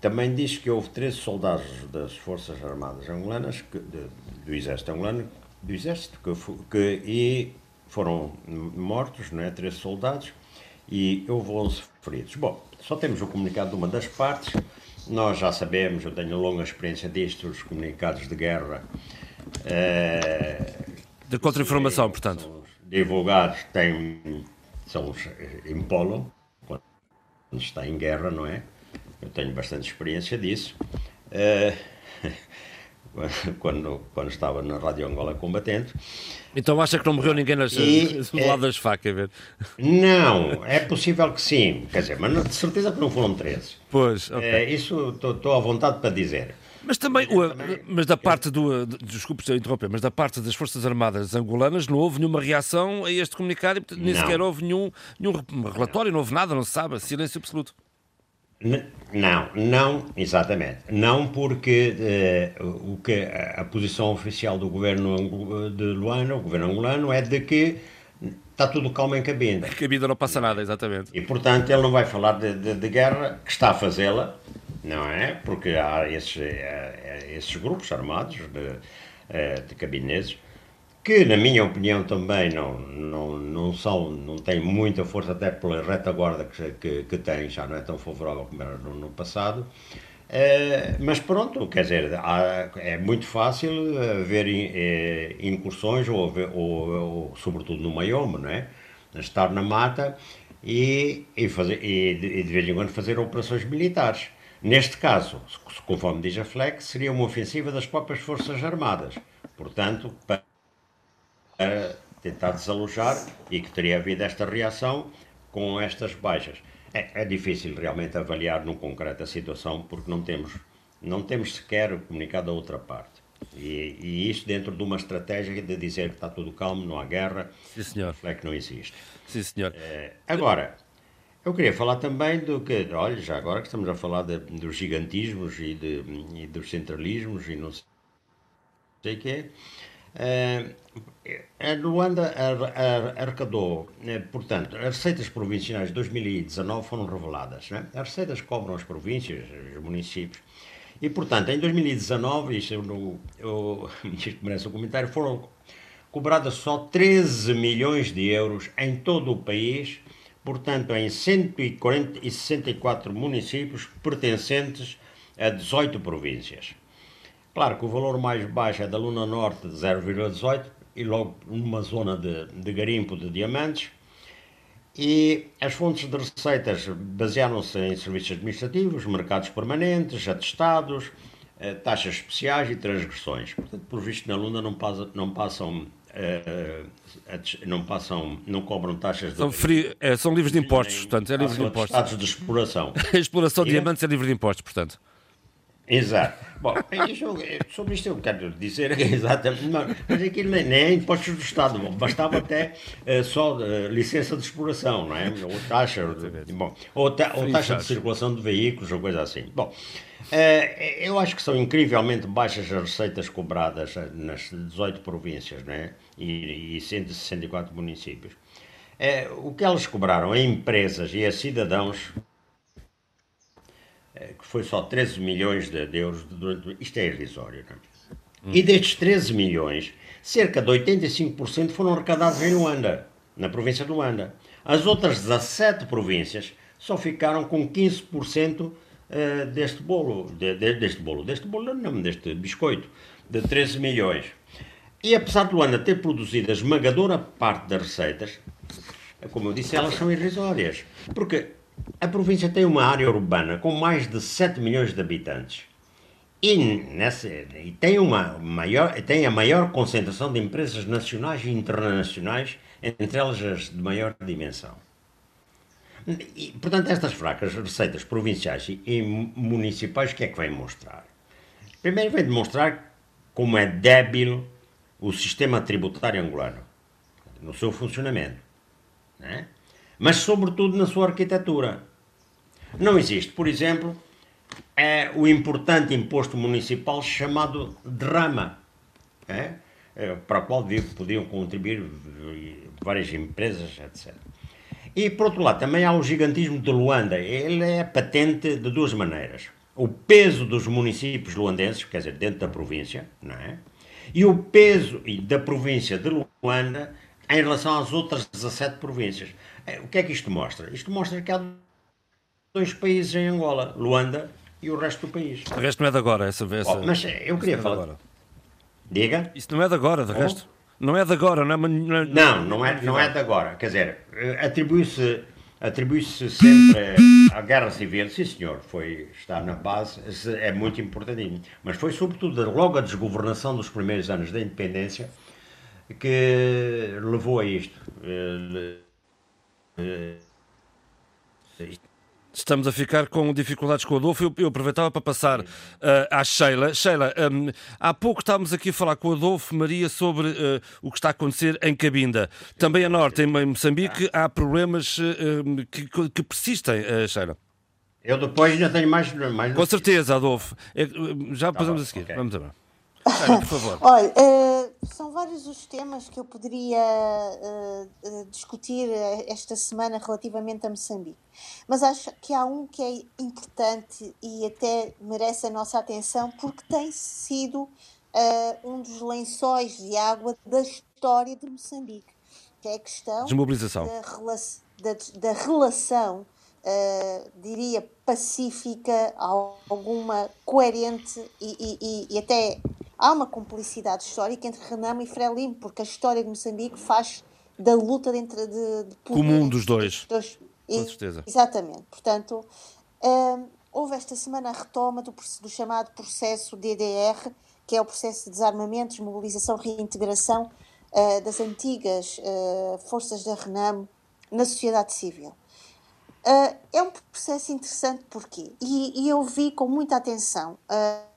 Speaker 5: também diz que houve 13 soldados das Forças Armadas angolanas, que, de, do Exército angolano, do Exército, que, que, e foram mortos, não é? 13 soldados, e houve 11 feridos. Bom, só temos o comunicado de uma das partes. Nós já sabemos, eu tenho longa experiência disto, os comunicados de guerra.
Speaker 2: É, de contra-informação, portanto.
Speaker 5: Divulgados têm, são em polo, quando está em guerra, não é? Eu tenho bastante experiência disso. É, quando, quando estava na Rádio Angola Combatente.
Speaker 2: Então acha que não morreu ninguém nas, e, do lado é, das facas? Ver?
Speaker 5: Não, é possível que sim, quer dizer, mas de certeza que não foram 13.
Speaker 2: Pois, okay. é,
Speaker 5: Isso estou à vontade para dizer.
Speaker 2: Mas também, o, mas da parte do, desculpe interromper, mas da parte das Forças Armadas angolanas não houve nenhuma reação a este comunicado e nem sequer houve nenhum, nenhum relatório, não houve nada, não se sabe, silêncio absoluto.
Speaker 5: Não, não, exatamente. Não porque uh, o que a, posição oficial do governo de Luanda, o governo angolano, é de que está tudo calmo em Cabinda. Em
Speaker 2: Cabinda não passa nada, exatamente.
Speaker 5: E, portanto, ele não vai falar de, de, de guerra, que está a fazê-la, não é? Porque há esses, há esses grupos armados de, eh, de cabineses que na minha opinião também não, não, não são, não têm muita força até pela retaguarda que, que, que têm, já não é tão favorável como era no, no passado. Uh, mas pronto, quer dizer, há, é muito fácil ver uh, incursões, ou, ou, ou, sobretudo no Maiome, não é? Estar na mata e, e, fazer, e de vez em quando fazer operações militares. Neste caso, conforme diz a FLEC, seria uma ofensiva das próprias Forças Armadas. Portanto, para a tentar desalojar e que teria havido esta reação com estas baixas. É, é, difícil realmente avaliar no concreto a situação porque não temos, não temos sequer comunicado a outra parte. E, e isso dentro de uma estratégia de dizer que está tudo calmo, não há guerra,
Speaker 2: Sim, senhor.
Speaker 5: é que não existe.
Speaker 2: Sim, senhor.
Speaker 5: É, agora, eu queria falar também do que, olha, já agora que estamos a falar de, dos gigantismos e, de, e dos centralismos e não sei o quê, A Luanda arrecadou, portanto, as receitas provinciais de 2019 foram reveladas. Né? As receitas cobram as províncias, os municípios, e, portanto, em 2019, isto, no, eu, isto merece um comentário, foram cobradas só 13 milhões de euros em todo o país, portanto, em 164 municípios pertencentes a 18 províncias. Claro que o valor mais baixo é da Luna Norte, de 0,18, e logo numa zona de, de garimpo de diamantes, e as fontes de receitas basearam-se em serviços administrativos, mercados permanentes, atestados, eh, taxas especiais e transgressões. Portanto, por visto na Luna não, passa, não passam Uh, não passam, não cobram taxas de
Speaker 2: são, free, é, são livres de impostos, portanto, é livre de impostos.
Speaker 5: de exploração.
Speaker 2: a exploração de diamantes é livre de impostos, portanto.
Speaker 5: Exato. Bom, sobre isto eu quero dizer que exatamente, mas aquilo nem, nem é impostos do Estado, bastava até uh, só uh, licença de exploração, não é? Ou taxa, bom, ou, ta, ou taxa de circulação de veículos, ou coisa assim. Bom, uh, eu acho que são incrivelmente baixas as receitas cobradas nas 18 províncias, não é? E, e 164 municípios. o que elas cobraram a empresas e a cidadãos que foi só 13 milhões de, euros durante. Isto é irrisório, não é? Hum. E destes 13 milhões, cerca de 85% foram arrecadados em Luanda, na província de Luanda. As outras 17 províncias só ficaram com 15% eh, deste bolo, de, de, deste bolo, deste bolo não, deste biscoito, de 13 milhões. E apesar de Luanda ter produzido a esmagadora parte das receitas, como eu disse, elas são irrisórias. Porque a província tem uma área urbana com mais de 7 milhões de habitantes e, nessa, e tem, uma maior, tem a maior concentração de empresas nacionais e internacionais, entre elas as de maior dimensão. E, portanto, estas fracas receitas provinciais e municipais, o que é que vem mostrar? Primeiro, vem demonstrar como é débil o sistema tributário angolano no seu funcionamento. Não é? Mas sobretudo na sua arquitetura. Não existe, por exemplo, é o importante imposto municipal chamado derrama, é? É, para o qual podiam contribuir várias empresas, etc. E, por outro lado, também há o gigantismo de Luanda. Ele é patente de duas maneiras. O peso dos municípios luandenses, quer dizer, dentro da província, não é? E o peso da província de Luanda em relação às outras 17 províncias. É, o que é que isto mostra? Isto mostra que há dois países em Angola, Luanda e o resto do país.
Speaker 2: O resto não é de agora, essa vez. Oh,
Speaker 5: mas eu queria é falar. Diga?
Speaker 2: Isso não é de agora, de resto. Não é de agora, não é? Não,
Speaker 5: é, não, não é, não é de agora. Quer dizer, atribui-se atribui-se sempre à guerra civil, sim senhor, foi, está na base, é muito importante, mas foi sobretudo logo a desgovernação dos primeiros anos da independência que levou a isto.
Speaker 2: Estamos a ficar com dificuldades com o Adolfo. Eu, eu aproveitava para passar uh, à Sheila. Sheila, um, há pouco estávamos aqui a falar com o Adolfo Maria sobre uh, o que está a acontecer em Cabinda. Também a norte, em Moçambique, há problemas uh, que, que, persistem, Sheila.
Speaker 5: Eu depois ainda tenho mais. mais
Speaker 2: com certeza, Adolfo. É, já tá podemos a seguir. Okay. Vamos agora.
Speaker 4: Por favor. Olha, uh, são vários os temas que eu poderia uh, discutir esta semana relativamente a Moçambique, mas acho que há um que é importante e até merece a nossa atenção porque tem sido um dos lençóis de água da história de Moçambique, que é a questão
Speaker 2: Desmobilização.
Speaker 4: Da, rela da, da relação Uh, diria, pacífica, alguma coerente e, e, e, até há uma cumplicidade histórica entre Renamo e Frelimo, porque a história de Moçambique faz da luta dentro de, de
Speaker 2: comum dos dois. dois. E, Com certeza.
Speaker 4: Exatamente. Portanto, uh, houve esta semana a retoma do, do, chamado processo DDR, que é o processo de desarmamento, desmobilização, reintegração uh, das antigas uh, forças da Renamo na sociedade civil. Uh, é um processo interessante porque, e, e, eu vi com muita atenção uh,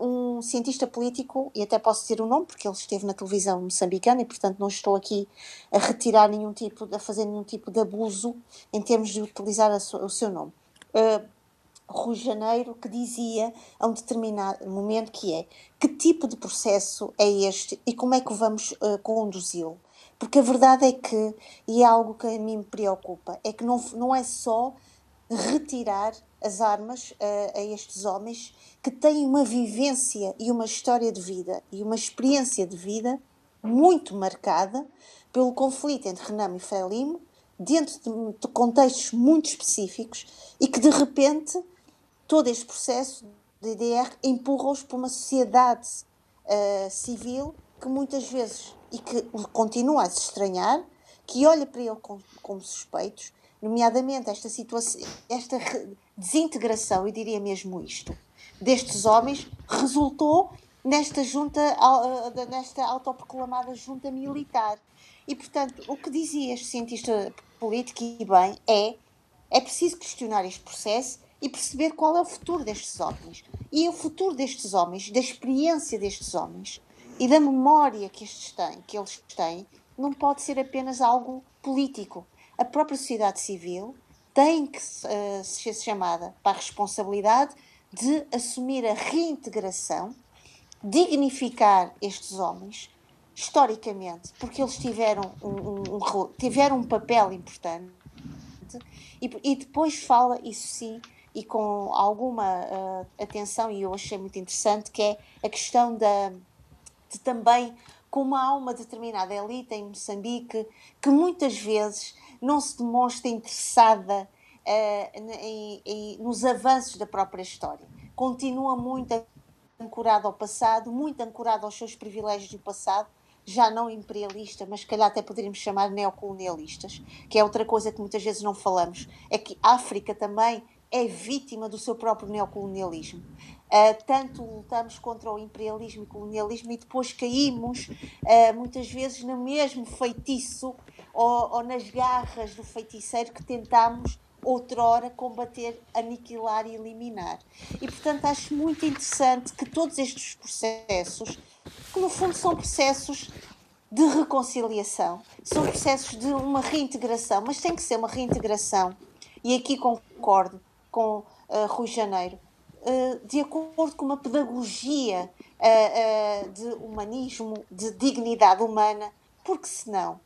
Speaker 4: um cientista político, e até posso dizer o nome porque ele esteve na televisão moçambicana e portanto não estou aqui a retirar nenhum tipo, a fazer nenhum tipo de abuso em termos de utilizar o seu nome. Rui Janeiro, que dizia a um determinado momento que é que tipo de processo é este e como é que vamos uh, conduzi-lo. Porque a verdade é que, e é algo que a mim me preocupa, é que não, não é só retirar as armas uh, a estes homens que têm uma vivência e uma história de vida e uma experiência de vida muito marcada pelo conflito entre Renamo e Frelimo, dentro de, de contextos muito específicos e que de repente todo este processo de IDR empurra-os para uma sociedade uh, civil que muitas vezes e que continua a se estranhar, que olha para ele como, como suspeitos, nomeadamente esta situação, esta desintegração, eu diria mesmo isto, destes homens, resultou nesta junta, nesta autoproclamada junta militar. E, portanto, o que dizia este cientista político, e bem, é é preciso questionar este processo e perceber qual é o futuro destes homens. E o futuro destes homens, da experiência destes homens e da memória que estes têm, que eles têm, não pode ser apenas algo político. A própria sociedade civil tem que uh, ser chamada para a responsabilidade de assumir a reintegração, dignificar estes homens historicamente, porque eles tiveram um, um, um tiveram um papel importante e, e depois fala, isso sim, e com alguma uh, atenção, e eu achei muito interessante, que é a questão da, de também como há uma determinada elite em Moçambique que muitas vezes não se demonstra interessada em, em, nos avanços da própria história. Continua muito ancorado ao passado, muito ancorado aos seus privilégios do passado, já não imperialista, mas calhar até poderíamos chamar neocolonialistas, que é outra coisa que muitas vezes não falamos, é que a África também é vítima do seu próprio neocolonialismo. Uh, tanto lutamos contra o imperialismo e colonialismo e depois caímos uh, muitas vezes no mesmo feitiço ou, ou, nas garras do feiticeiro que tentámos outrora combater, aniquilar e eliminar. E portanto acho muito interessante que todos estes processos que no fundo são processos de reconciliação, são processos de uma reintegração, mas tem que ser uma reintegração, e aqui concordo com uh, Rui Janeiro, uh, de acordo com uma pedagogia uh, de humanismo, de dignidade humana, porque senão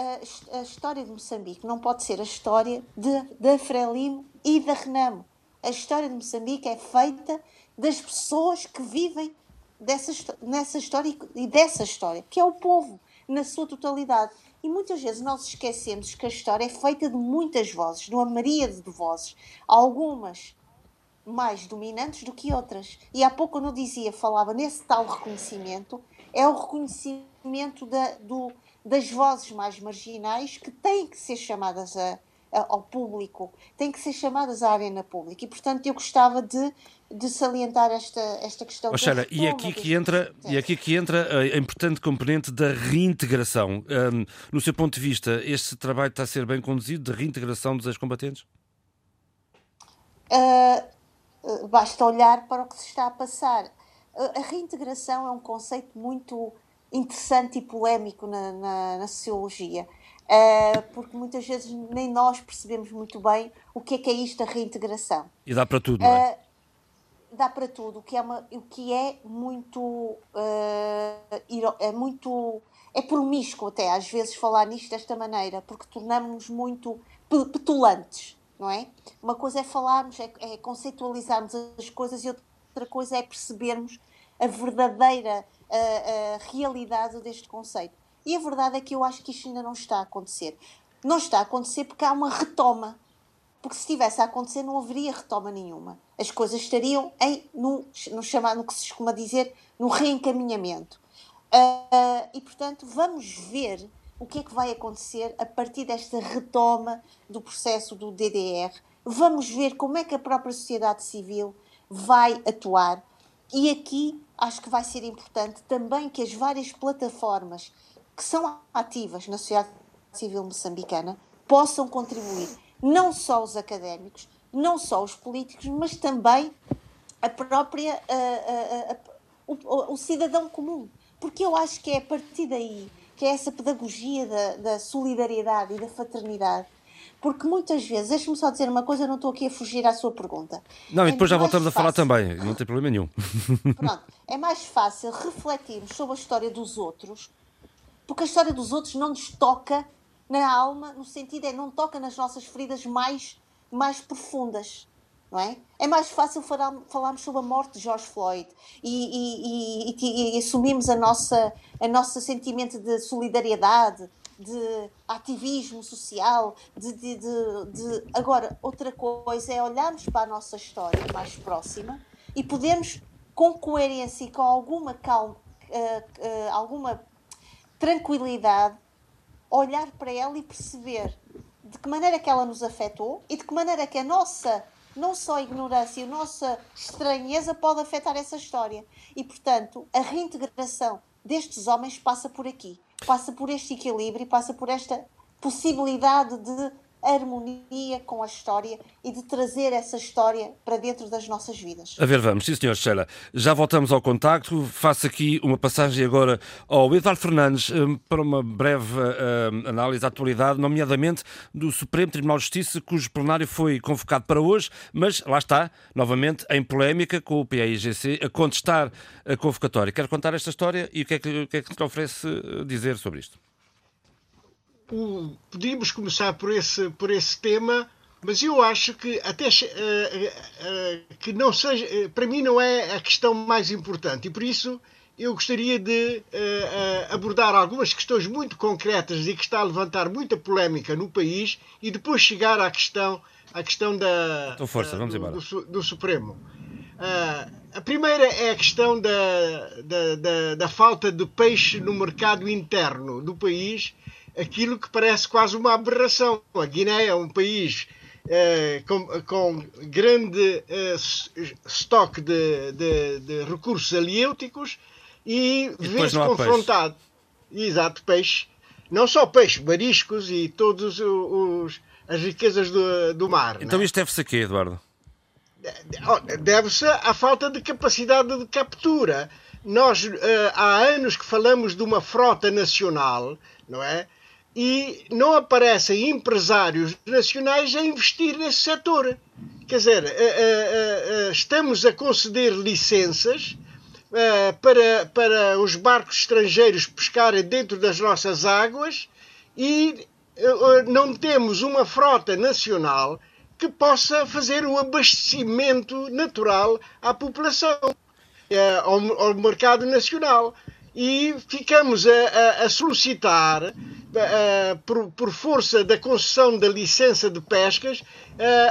Speaker 4: a, a, história de Moçambique não pode ser a história de, da Frelimo e da Renamo. A história de Moçambique é feita das pessoas que vivem dessa, nessa história e dessa história, que é o povo, na sua totalidade. E muitas vezes nós esquecemos que a história é feita de muitas vozes, de uma maríade de vozes. Algumas mais dominantes do que outras. E há pouco, eu dizia, falava nesse tal reconhecimento, é o reconhecimento da, do, das vozes mais marginais que têm que ser chamadas a, ao público, têm que ser chamadas à arena pública. E, portanto, eu gostava de, de salientar esta, esta questão.
Speaker 2: Oxana, e aqui que entra e aqui que entra a importante componente da reintegração. Um, no seu ponto de vista, este trabalho está a ser bem conduzido de reintegração dos ex-combatentes?
Speaker 4: Uh, basta olhar para o que se está a passar. A reintegração é um conceito muito interessante e polémico na, na, na sociologia uh, porque muitas vezes nem nós percebemos muito bem o que é que é isto a reintegração.
Speaker 2: E dá para tudo, não é?
Speaker 4: Uh, dá para tudo, o que é, uma, o que é muito, uh, é muito, é promíscuo até às vezes falar nisto desta maneira, porque tornamos-nos muito petulantes, não é? Uma coisa é falarmos, é, é conceitualizarmos as coisas e outra coisa é percebermos a verdadeira a, realidade deste conceito. E a verdade é que eu acho que isto ainda não está a acontecer. Não está a acontecer porque há uma retoma. Porque se estivesse a acontecer, não haveria retoma nenhuma. As coisas estariam em, no, no, chamado, no que se costuma dizer, no reencaminhamento. Uh, e, portanto, vamos ver o que é que vai acontecer a partir desta retoma do processo do DDR. Vamos ver como é que a própria sociedade civil vai atuar. E aqui acho que vai ser importante também que as várias plataformas que são ativas na sociedade civil moçambicana possam contribuir, não só os académicos, não só os políticos, mas também a própria a, a, a, o, o, cidadão comum. Porque eu acho que é a partir daí que é essa pedagogia da, da solidariedade e da fraternidade Porque muitas vezes, deixe-me só dizer uma coisa, eu não estou aqui a fugir à sua pergunta.
Speaker 2: Não,
Speaker 4: é
Speaker 2: e depois já voltamos
Speaker 4: fácil,
Speaker 2: a falar também, não tem problema nenhum.
Speaker 4: Pronto, é mais fácil refletirmos sobre a história dos outros, porque a história dos outros não nos toca na alma, no sentido é não toca nas nossas feridas mais, mais profundas. Não é? é mais fácil falar, falarmos sobre a morte de George Floyd e, e, e, e assumirmos a nossa, a nosso sentimento de solidariedade, de ativismo social, de, de, de, de, Agora, outra coisa é olharmos para a nossa história mais próxima e podermos, com coerência e com alguma calma, uh, uh, alguma tranquilidade, olhar para ela e perceber de que maneira que ela nos afetou e de que maneira que a nossa não só a ignorância a nossa estranheza pode afetar essa história. E, portanto, a reintegração destes homens passa por aqui, passa por este equilíbrio, passa por esta possibilidade de harmonia com a história e de trazer essa história para dentro das nossas vidas.
Speaker 2: A ver, vamos. Sim, senhor Sheila. Já voltamos ao contacto. Faço aqui uma passagem agora ao Eduardo Fernandes hum, para uma breve uh, análise da atualidade, nomeadamente do Supremo Tribunal de Justiça, cujo plenário foi convocado para hoje, mas lá está, novamente, em polémica com o PAIGC a contestar a convocatória. Quer contar esta história e o que é que, o que, é que oferece eh, dizer sobre isto?
Speaker 6: Podíamos começar por esse, por esse tema, mas eu acho que até uh, uh, que não seja, uh, para mim não é a questão mais importante e por isso eu gostaria de abordar algumas questões muito concretas e que está a levantar muita polémica no país e depois chegar à questão à questão da
Speaker 2: então força, vamos
Speaker 6: do, do, do Supremo. a primeira é a questão da, da, da, da falta de peixe no mercado interno do país aquilo que parece quase uma aberração. A Guiné é um país eh, com, com, grande eh, estoque de, de, de, recursos aliêuticos e, e vê-se confrontado. Peixe. Exato, peixe. Não só peixe, mariscos e todas as riquezas do, do mar.
Speaker 2: Então
Speaker 6: né?
Speaker 2: isto deve-se a quê, Eduardo?
Speaker 6: Deve-se à falta de capacidade de captura. Nós uh, há anos que falamos de uma frota nacional, não é? E não aparecem empresários nacionais a investir nesse setor. Quer dizer, eh, eh, eh, estamos a conceder licenças para, para os barcos estrangeiros pescarem dentro das nossas águas e não temos uma frota nacional que possa fazer o abastecimento natural à população, ao, ao mercado nacional e ficamos a, a, a solicitar, a, por, por, força da concessão da licença de pescas,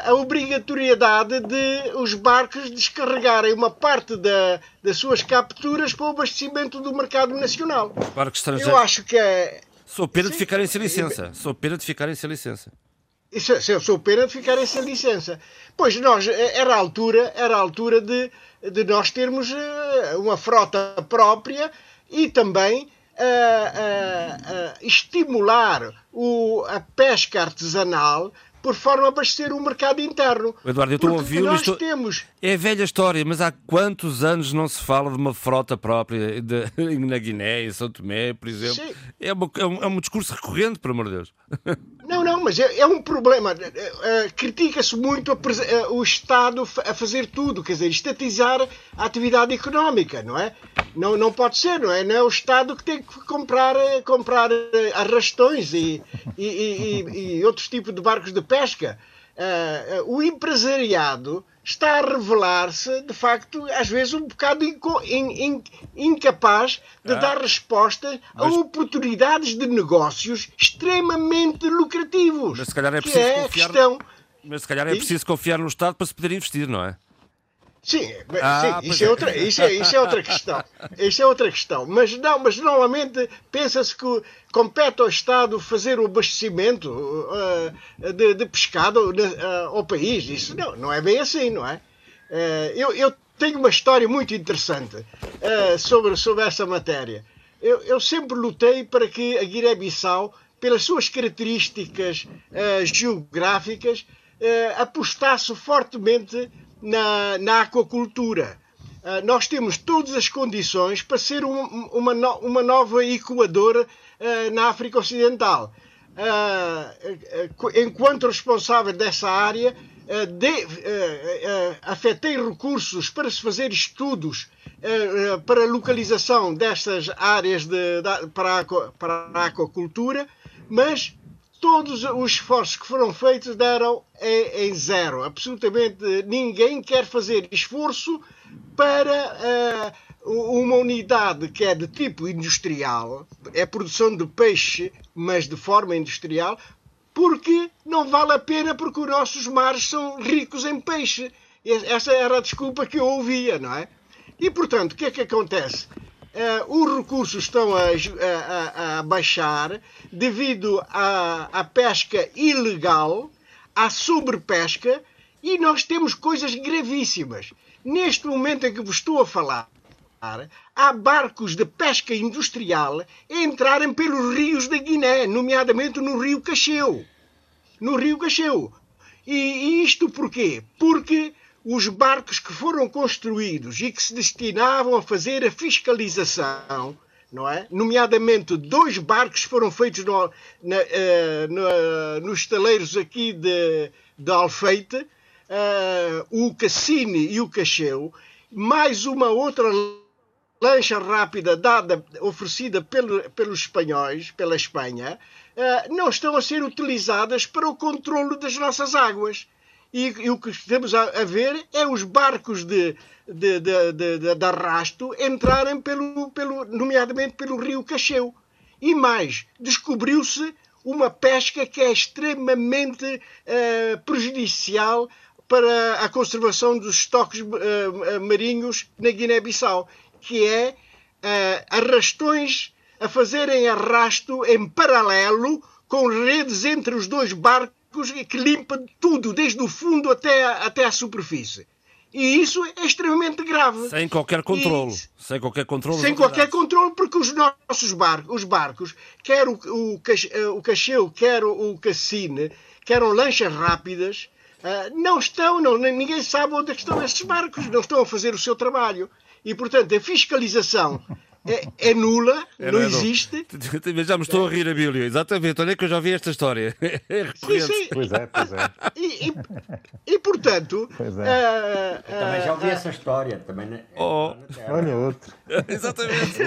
Speaker 6: a obrigatoriedade de os barcos descarregarem uma parte da, das suas capturas para o abastecimento do mercado nacional.
Speaker 2: Barcos estrangeiros.
Speaker 6: Eu acho que é.
Speaker 2: Sou pena de ficarem sem licença. Sou pena de ficarem sem licença.
Speaker 6: Isso, eu sou pena de ficarem sem licença. Pois nós, era a altura, era a altura de, de nós termos eh, uma frota própria e também uh, uh, estimular o, a pesca artesanal por forma a abastecer o mercado interno.
Speaker 2: Eduardo, eu estou a ouvir
Speaker 6: nós estou... temos
Speaker 2: É velha história, mas há quantos anos não se fala de uma frota própria de... na Guiné, em São Tomé, por exemplo? É, uma, é, um, é um discurso recorrente, por amor de Deus.
Speaker 6: Não, não, mas é, é um problema. Uh, Critica-se muito a, uh, o Estado a fazer tudo, quer dizer, estatizar a atividade económica, não é? Não, não pode ser, não é? Não é o Estado que tem que comprar, comprar arrastões e, e, e, e outros tipos de barcos de pesca. Uh, o empresariado está a revelar-se, de facto, às vezes um bocado inco, in, in, incapaz de ah, dar resposta mas... a oportunidades de negócios extremamente lucrativos.
Speaker 2: Mas se calhar é preciso, é confiar... Questão... Mas se calhar é preciso confiar no Estado para se poder investir, não é?
Speaker 6: Sim, ah, sim isso, é, é. Outra, isso, é, isso é outra questão. Isso é outra questão. Mas não, mas normalmente pensa-se que compete ao Estado fazer o abastecimento uh, de, de, pescado uh, ao país. Isso não, não é bem assim, não é? Uh, eu, eu, tenho uma história muito interessante sobre, sobre essa matéria. Eu, eu, sempre lutei para que a Guiné-Bissau, pelas suas características geográficas, apostasse fortemente na, na aquacultura. Uh, nós temos todas as condições para ser um, uma, no, uma nova Equador uh, na África Ocidental. enquanto responsável dessa área, de, afetei recursos para se fazer estudos para a localização destas áreas de, de, para, a, para a aquacultura, mas todos os esforços que foram feitos deram em, em zero. Absolutamente ninguém quer fazer esforço para uh, uma unidade que é de tipo industrial, é produção de peixe, mas de forma industrial, porque não vale a pena porque os nossos mares são ricos em peixe. Essa era a desculpa que eu ouvia, não é? E portanto, o que é que acontece? Uh, os recursos estão a, a, a baixar devido à, à pesca ilegal, à sobrepesca, e nós temos coisas gravíssimas. Neste momento em que vos estou a falar, há barcos de pesca industrial a entrarem pelos rios da Guiné, nomeadamente no rio Cacheu. No rio Cacheu. E, e isto porquê? Porque os barcos que foram construídos e que se destinavam a fazer a fiscalização, não é? Nomeadamente, dois barcos foram feitos no, na, no, nos estaleiros aqui de, de Alfeite, uh, o Cassini e o Cacheu, mais uma outra lancha rápida dada, oferecida pelo, pelos espanhóis, pela Espanha, uh, não estão a ser utilizadas para o controlo das nossas águas. E, e, o que estamos a, a, ver é os barcos de, de, de, de, de arrasto entrarem, pelo, pelo, nomeadamente pelo rio Cacheu. E mais, descobriu-se uma pesca que é extremamente uh, prejudicial para a conservação dos estoques uh, marinhos na Guiné-Bissau, que é uh, arrastões a fazerem arrasto em paralelo com redes entre os dois barcos que limpa tudo, desde o fundo até, até a superfície. E isso é extremamente grave.
Speaker 2: Sem qualquer controle. E, sem qualquer controle.
Speaker 6: Sem qualquer controle, porque os nossos barcos, os barcos, quer o, o, o Cacheu, quer o, o Cassine, quer lanchas rápidas, uh, não estão, não, ninguém sabe onde é estão esses barcos, não estão a fazer o seu trabalho. E, portanto, a fiscalização é, é nula, é, não, não, existe.
Speaker 2: Não. Já me estou a rir, Abílio. Exatamente, olha que eu já vi esta história.
Speaker 7: É sim, sim. Pois é, pois é.
Speaker 6: E, e, e portanto.
Speaker 5: Pois é. Uh, uh, também já ouvi uh, essa história. Também
Speaker 7: oh. Olha outro.
Speaker 2: Exatamente.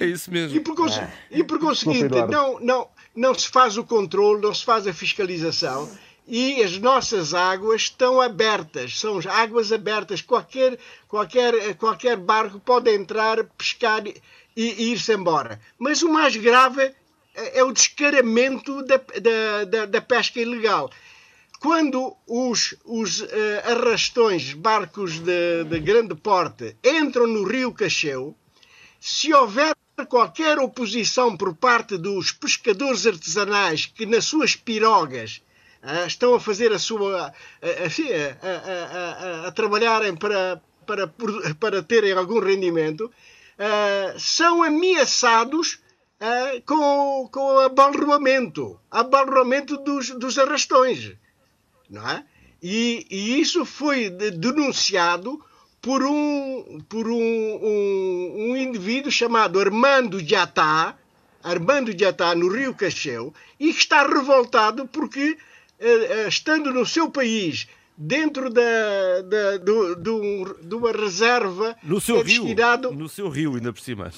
Speaker 2: é isso mesmo.
Speaker 6: E por, cons é. e por conseguinte, não, não, não se faz o controle, não se faz a fiscalização e as nossas águas estão abertas, são águas abertas. Qualquer, qualquer, qualquer barco pode entrar, pescar e, e ir-se embora. Mas o mais grave é, é o descaramento da, da, da, da pesca ilegal. Quando os, os uh, arrastões, barcos de, de grande porte, entram no rio Cacheu, se houver qualquer oposição por parte dos pescadores artesanais que nas suas pirogas estão a fazer a sua. Assim, a, a, a, a trabalharem para, para, para terem algum rendimento, ah, são ameaçados ah, com, com abalroamento abalroamento dos, dos arrastões. Não é? E, e isso foi denunciado por um, por um, um, um indivíduo chamado Armando Diatá, Armando Diatá, no Rio Cacheu, e que está revoltado porque estando no seu país, dentro da, da, do, do, de uma reserva
Speaker 2: no seu é rio. No seu rio, ainda por cima.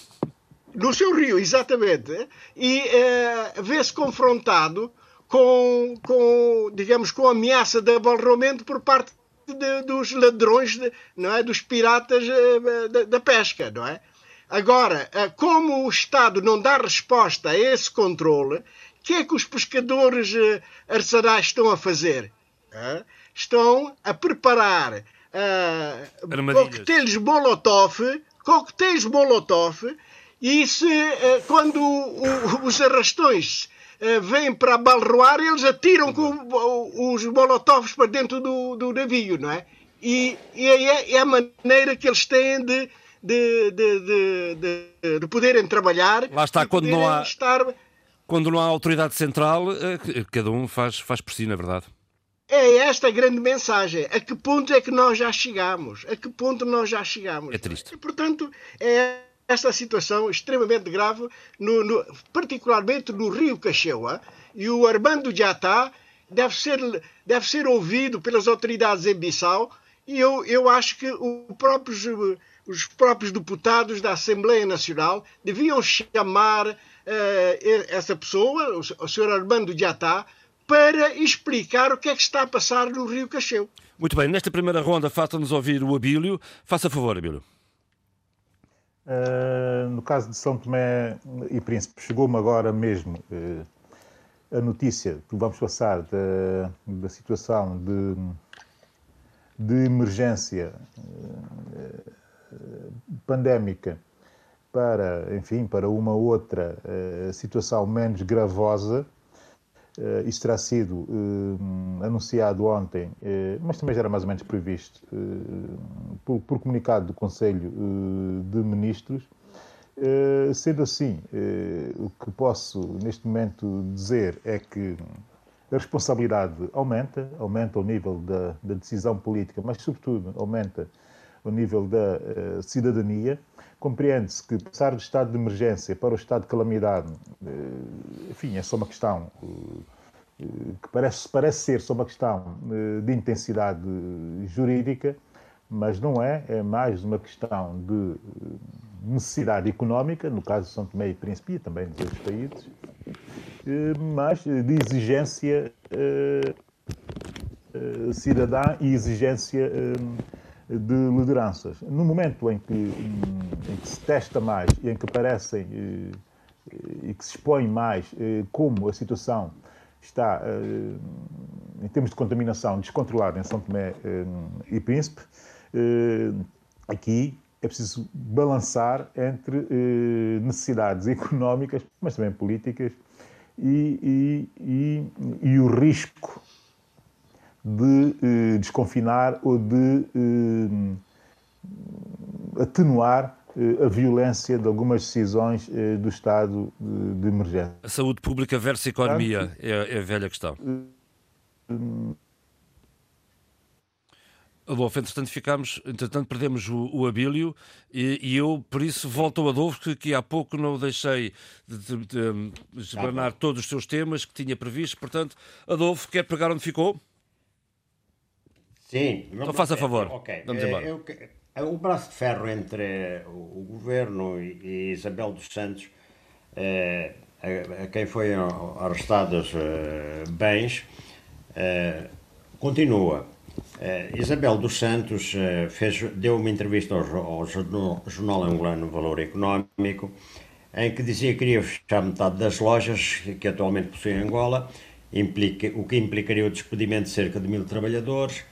Speaker 6: No seu rio, exatamente. E uh, vê-se confrontado com, com, digamos, com a ameaça de abalroamento por parte de, dos ladrões, de, não é? dos piratas uh, da, da, pesca, não é? Agora, uh, como o Estado não dá resposta a esse controle, que é que os pescadores uh, artesanais estão a fazer? Estão a preparar uh, coquetéis Molotov, coquetéis Molotov, e se, uh, quando o, os arrastões vêm para balroar, eles atiram com os Molotovs para dentro do, do navio, não é? E, e é, é, a maneira que eles têm de, de, de, de, de poderem trabalhar.
Speaker 2: Lá está, quando não há. Estar quando não há autoridade central, eh, cada um faz, faz por si, na verdade.
Speaker 6: É esta a grande mensagem. A que ponto é que nós já chegamos? A que ponto nós já chegamos?
Speaker 2: É triste.
Speaker 6: E, portanto, é esta situação extremamente grave, no, no, particularmente no Rio Cacheua, e o Armando Diatá deve ser, deve ser ouvido pelas autoridades em Bissau, e eu, eu acho que próprios, os próprios deputados da Assembleia Nacional deviam chamar essa pessoa, o, Sr. Armando Diatá, para explicar o que é que está a passar no Rio Cacheu.
Speaker 2: Muito bem, nesta primeira ronda falta-nos ouvir o Abílio. Faça favor, Abílio.
Speaker 7: Uh, no caso de São Tomé e Príncipe, chegou-me agora mesmo uh, a notícia que vamos passar da, da situação de, de emergência uh, pandémica para, enfim, para uma outra situação menos gravosa Uh, isso terá sido uh, anunciado ontem, uh, mas também já era mais ou menos previsto por, por, comunicado do Conselho de Ministros. sendo assim, o que posso neste momento dizer é que a responsabilidade aumenta, aumenta o nível da, da decisão política, mas sobretudo aumenta o nível da cidadania Compreende-se que passar do estado de emergência para o estado de calamidade, eh, enfim, é só uma questão eh, que parece, parece ser só uma questão de intensidade jurídica, mas não é, é mais uma questão de necessidade económica, no caso de São Tomé e Príncipe e também de outros países, mas de exigência cidadã e exigência de lideranças. No momento em que, em que se testa mais e em que aparecem eh, e que se expõe mais eh, como a situação está, eh, em termos de contaminação, descontrolada em São Tomé e Príncipe, aqui é preciso balançar entre necessidades económicas, mas também políticas, e, e, e, e o risco de eh, desconfinar ou de eh, atenuar eh, a violência de algumas decisões do estado de, emergência.
Speaker 2: A saúde pública versus economia é, é a velha questão. Adolfo, entretanto ficamos, entretanto perdemos o, o Abílio e, e, eu por isso volto ao Adolfo que, que há pouco não deixei de, de, de esbranar todos os seus temas que tinha previsto, portanto, Adolfo, quer pegar onde ficou?
Speaker 5: Sim.
Speaker 2: Então faça favor. Ok. Vamos embora.
Speaker 5: Eu, o braço de ferro entre o governo e Isabel dos Santos, a, quem foi arrestados bens, continua. Isabel dos Santos fez, deu uma entrevista ao, jornal, angolano Valor Económico, em que dizia que queria fechar metade das lojas que atualmente possuem Angola, implica, o que implicaria o despedimento de cerca de mil trabalhadores,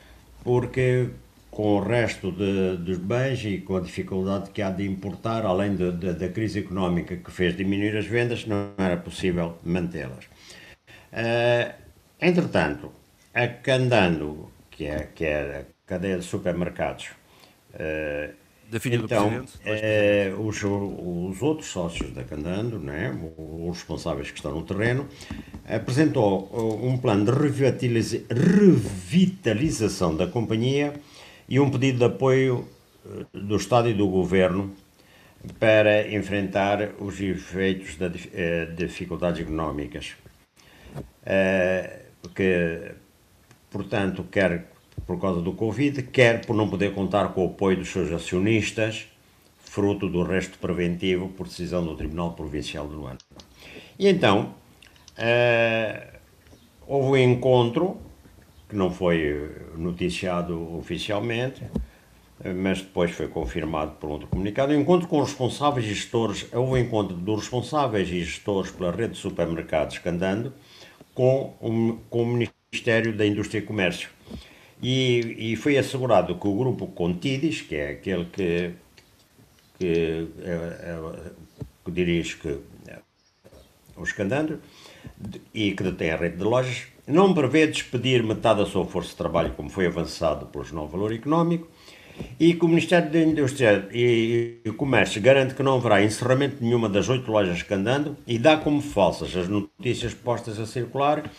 Speaker 5: porque com o resto de, dos bens e com a dificuldade que há de importar, além de, de, da crise económica que fez diminuir as vendas, não era possível mantê-las. Uh, entretanto, a Candando, que é, que é a cadeia de supermercados, uh,
Speaker 2: Definido
Speaker 5: então, eh, os, os outros sócios da Candando, né, os responsáveis que estão no terreno, apresentou eh, um plano de revitalização da companhia e um pedido de apoio eh, do Estado e do Governo para enfrentar os efeitos das dificuldades económicas. Que, portanto, quer por causa do Covid, quer por não poder contar com o apoio dos seus acionistas, fruto do resto preventivo por decisão do Tribunal Provincial do Luanda. E então, uh, houve um encontro, que não foi noticiado oficialmente, mas depois foi confirmado por outro comunicado, um encontro com responsáveis e gestores, houve um encontro dos responsáveis e gestores pela rede de supermercados Candando com, um, com o Ministério da Indústria e Comércio e, e foi assegurado que o grupo Contidis, que é aquele que, que, é, é, que dirige que, é, os Candando e que detém a rede de lojas, não prevê despedir metade da sua força de trabalho, como foi avançado pelo Jornal Valor Económico, e que o Ministério da Indústria e Comércio garante que não haverá encerramento de nenhuma das oito lojas Candando e dá como falsas as notícias postas a circular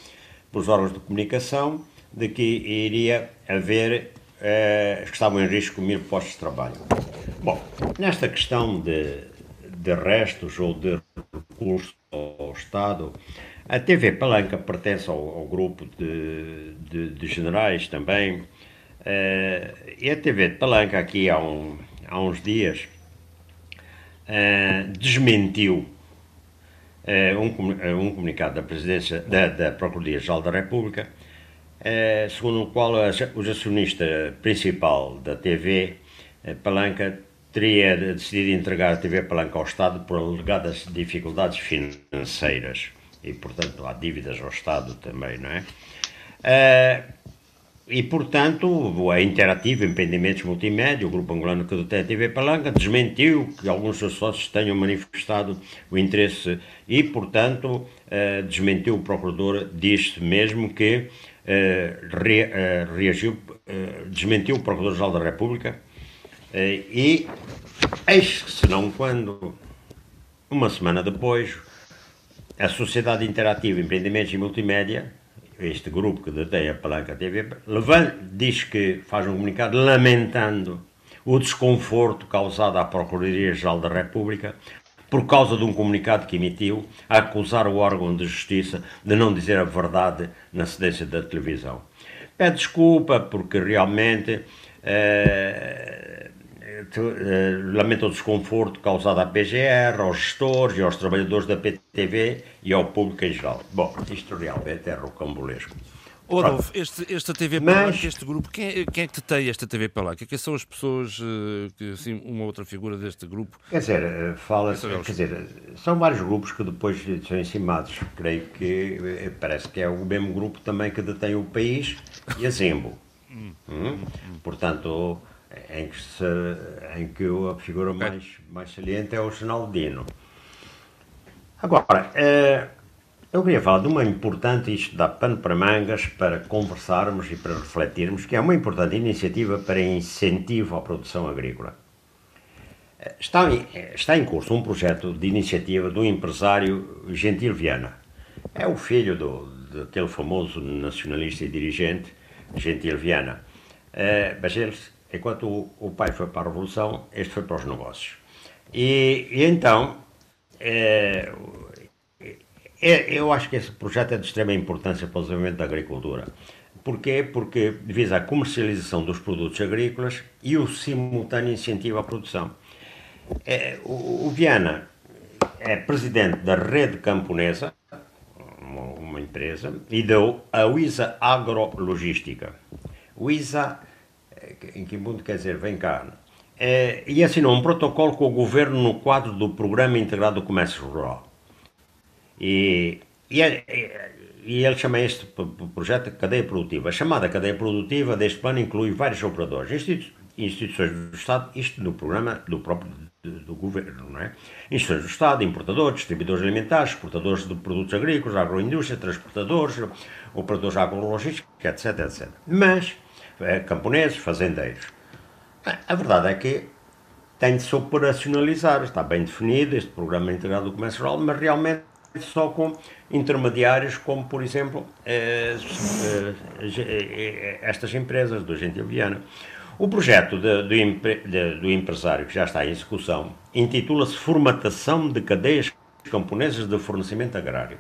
Speaker 5: pelos órgãos de comunicação de que iria haver, eh, que estavam em risco mil postos de trabalho. Bom, nesta questão de, de restos ou de recursos ao Estado. A TV Palanca pertence ao, ao grupo de, de, de, generais também. Uh, e a TV de Palanca, aqui há, um, há uns dias, uh, desmentiu uh, um, um, comunicado da presidência da, da Procuradoria-Geral da República, segundo o qual o acionista principal da TV Palanca teria decidido entregar a TV Palanca ao Estado por alegadas dificuldades financeiras e, portanto, há dívidas ao Estado também, não é? Uh, e, portanto, a Interativa Empreendimentos Multimédia, o grupo angolano que detém a TV Palanca, desmentiu que alguns seus sócios tenham manifestado o interesse e, portanto, uh, desmentiu o procurador, disse mesmo que re, reagiu, desmentiu o Procurador-Geral da República e, eis que, senão quando, uma semana depois, a Sociedade Interativa Empreendimentos e Multimédia, este grupo que detém a Palanca TV, diz que faz um comunicado lamentando o desconforto causado à Procuradoria-Geral da República por causa de um comunicado que emitiu a acusar o órgão de justiça de não dizer a verdade na cedência da televisão. Pede desculpa porque realmente eh, uh, lamenta o desconforto causado à PGR, aos gestores e aos trabalhadores da PTV e ao público em geral. Bom, isto realmente é rocambolesco.
Speaker 2: Oh, Adolfo, este, esta TV Mas... Este grupo, quem, é, quem é que tem esta TV Palanca? Quem são as pessoas, que, assim, uma outra figura deste grupo?
Speaker 5: Quer dizer, eh, fala quer dizer, são vários grupos que depois são encimados. Creio que parece que é o mesmo grupo também que detém o país e a Zembo. Hum? hum? Portanto, em que, se, em que a figura mais, mais saliente é o Dino. Agora, eh, eu queria falar de uma importante, isto dá pano para mangas, para conversarmos e para refletirmos, que é uma importante iniciativa para incentivo à produção agrícola. Está em, está em curso um projeto de iniciativa do empresário Gentil Viana. É o filho do, daquele famoso nacionalista e dirigente Gentil Viana. É, mas ele enquanto o, o, pai foi para a Revolução, este foi para os negócios. E, e então, é, é, eu acho que esse projeto é de extrema importância para o desenvolvimento da agricultura. Porquê? Porque visa a comercialização dos produtos agrícolas e o simultâneo incentivo à produção. É, o, o, Viana é presidente da Rede Camponesa, uma, uma empresa, e deu a Uisa Agrologística. Uisa em que mundo quer dizer, vem cá, é, e assinou um protocolo com o governo no quadro do Programa Integrado do Comércio Rural. E, e, é, e ele chama este projeto Cadeia Produtiva. A chamada Cadeia Produtiva deste plano inclui vários operadores, instituições do Estado, isto no programa do próprio do, do governo, não é? Instituições do Estado, importadores, distribuidores alimentares, exportadores de produtos agrícolas, agroindústria, transportadores, operadores agrologísticos, etc, etc. Mas é, camponeses, fazendeiros. A verdade é que tem de se operacionalizar, está bem definido este programa integrado do comércio rural, mas realmente só com intermediários como, por exemplo, eh, estas empresas do Gentil Viana. O projeto de, do, do empresário que já está em execução intitula-se Formatação de Cadeias Camponesas de Fornecimento Agrário.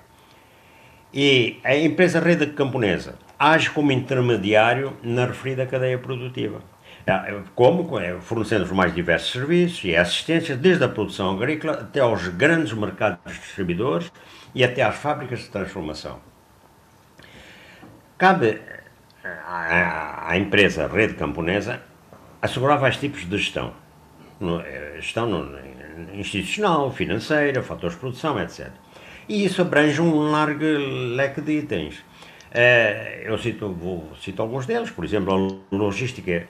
Speaker 5: E a empresa Rede Camponesa age como intermediário na referida cadeia produtiva. Ah, como? É, fornecendo os mais diversos serviços e assistência, desde a produção agrícola até aos grandes mercados distribuidores e até às fábricas de transformação. Cabe à, empresa Rede Camponesa assegurar vários tipos de gestão. Eh, gestão institucional, financeira, fatores de produção, etc. E isso abrange um largo leque de itens é, eu cito, vou, cito alguns deles, por exemplo, a logística,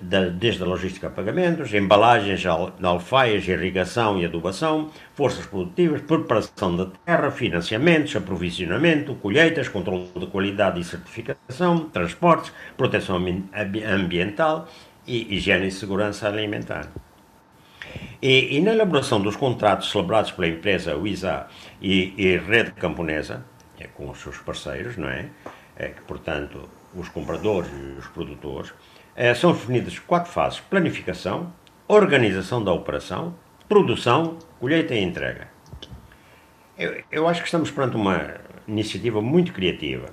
Speaker 5: desde a logística a pagamentos, embalagens, alfaias, irrigação e adubação, forças produtivas, preparação da terra, financiamentos, aprovisionamento, colheitas, controle de qualidade e certificação, transportes, proteção ambiental e higiene e segurança alimentar. E, e na elaboração dos contratos celebrados pela empresa UISA e, e Rede Camponesa, é com os seus parceiros, não é? é que, portanto, os compradores e os produtores, é, são definidas quatro fases: planificação, organização da operação, produção, colheita e entrega. Eu, eu acho que estamos perante uma iniciativa muito criativa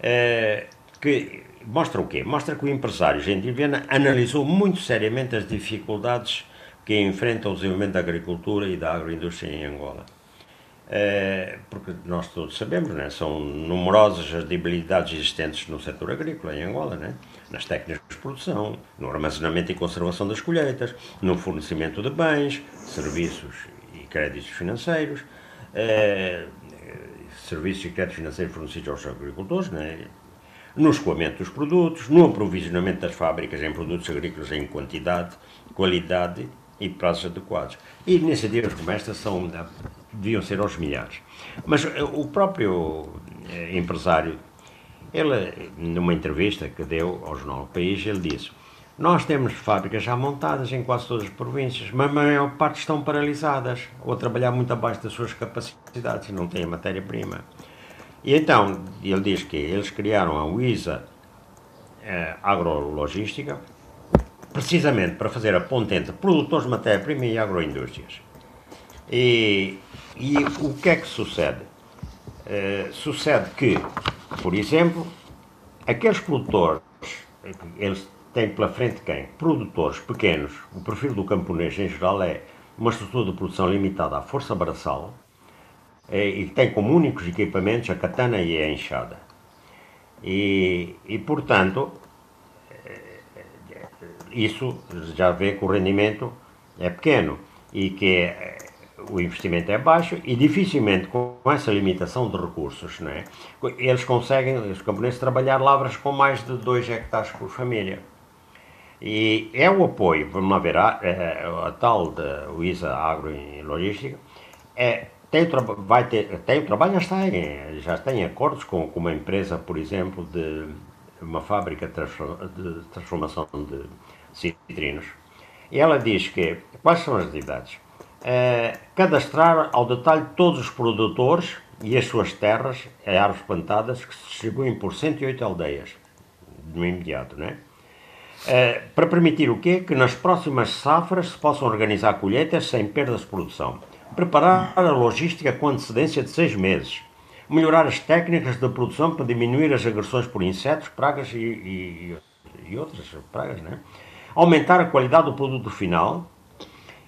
Speaker 5: é, que mostra o quê? Mostra que o empresário Gentilvena analisou muito seriamente as dificuldades que enfrenta o desenvolvimento da agricultura e da agroindústria em Angola. É, porque nós todos sabemos, né, são numerosas as debilidades existentes no setor agrícola em Angola, né, nas técnicas de produção, no armazenamento e conservação das colheitas, no fornecimento de bens, serviços e créditos financeiros, é, serviços e créditos financeiros fornecidos aos agricultores, né, no escoamento dos produtos, no aprovisionamento das fábricas em produtos agrícolas em quantidade, qualidade e prazos adequados. E iniciativas como esta são, deviam ser aos milhares. Mas eh, o próprio eh, empresário, ele, numa entrevista que deu ao Jornal do País, ele disse nós temos fábricas já montadas em quase todas as províncias, mas a maior parte estão paralisadas ou a trabalhar muito abaixo das suas capacidades não têm matéria-prima. E então, ele diz que eles criaram a WISA eh, Agrologística precisamente para fazer a ponte entre produtores de matéria-prima e agroindústrias. E, e o que é que sucede? Uh, sucede que, por exemplo, aqueles produtores, eles têm pela frente quem? Produtores pequenos. O perfil do camponês, em geral, é uma estrutura de produção limitada à força braçal é, e tem como únicos equipamentos a katana e a enxada. E, e portanto, isso já vê que o rendimento é pequeno e que é, o investimento é baixo e dificilmente com essa limitação de recursos, não é? eles conseguem, os camponeses, trabalhar lavras com mais de 2 hectares por família. E é o apoio, vamos lá ver, a, a, tal da UISA Agro e Logística, é, tem, vai ter, tem o trabalho, já está, já tem acordos com, com uma empresa, por exemplo, de uma fábrica de transformação de citrinos. E ela diz que, quais são as atividades? Uh, cadastrar ao detalhe todos os produtores e as suas terras em árvores plantadas que se distribuem por 108 aldeias, no imediato, né? Uh, para permitir o quê? Que nas próximas safras se possam organizar colheitas sem perdas de produção. Preparar a logística com antecedência de seis meses. Melhorar as técnicas de produção para diminuir as agressões por insetos, pragas e, e, e outras pragas, né? aumentar a qualidade do produto final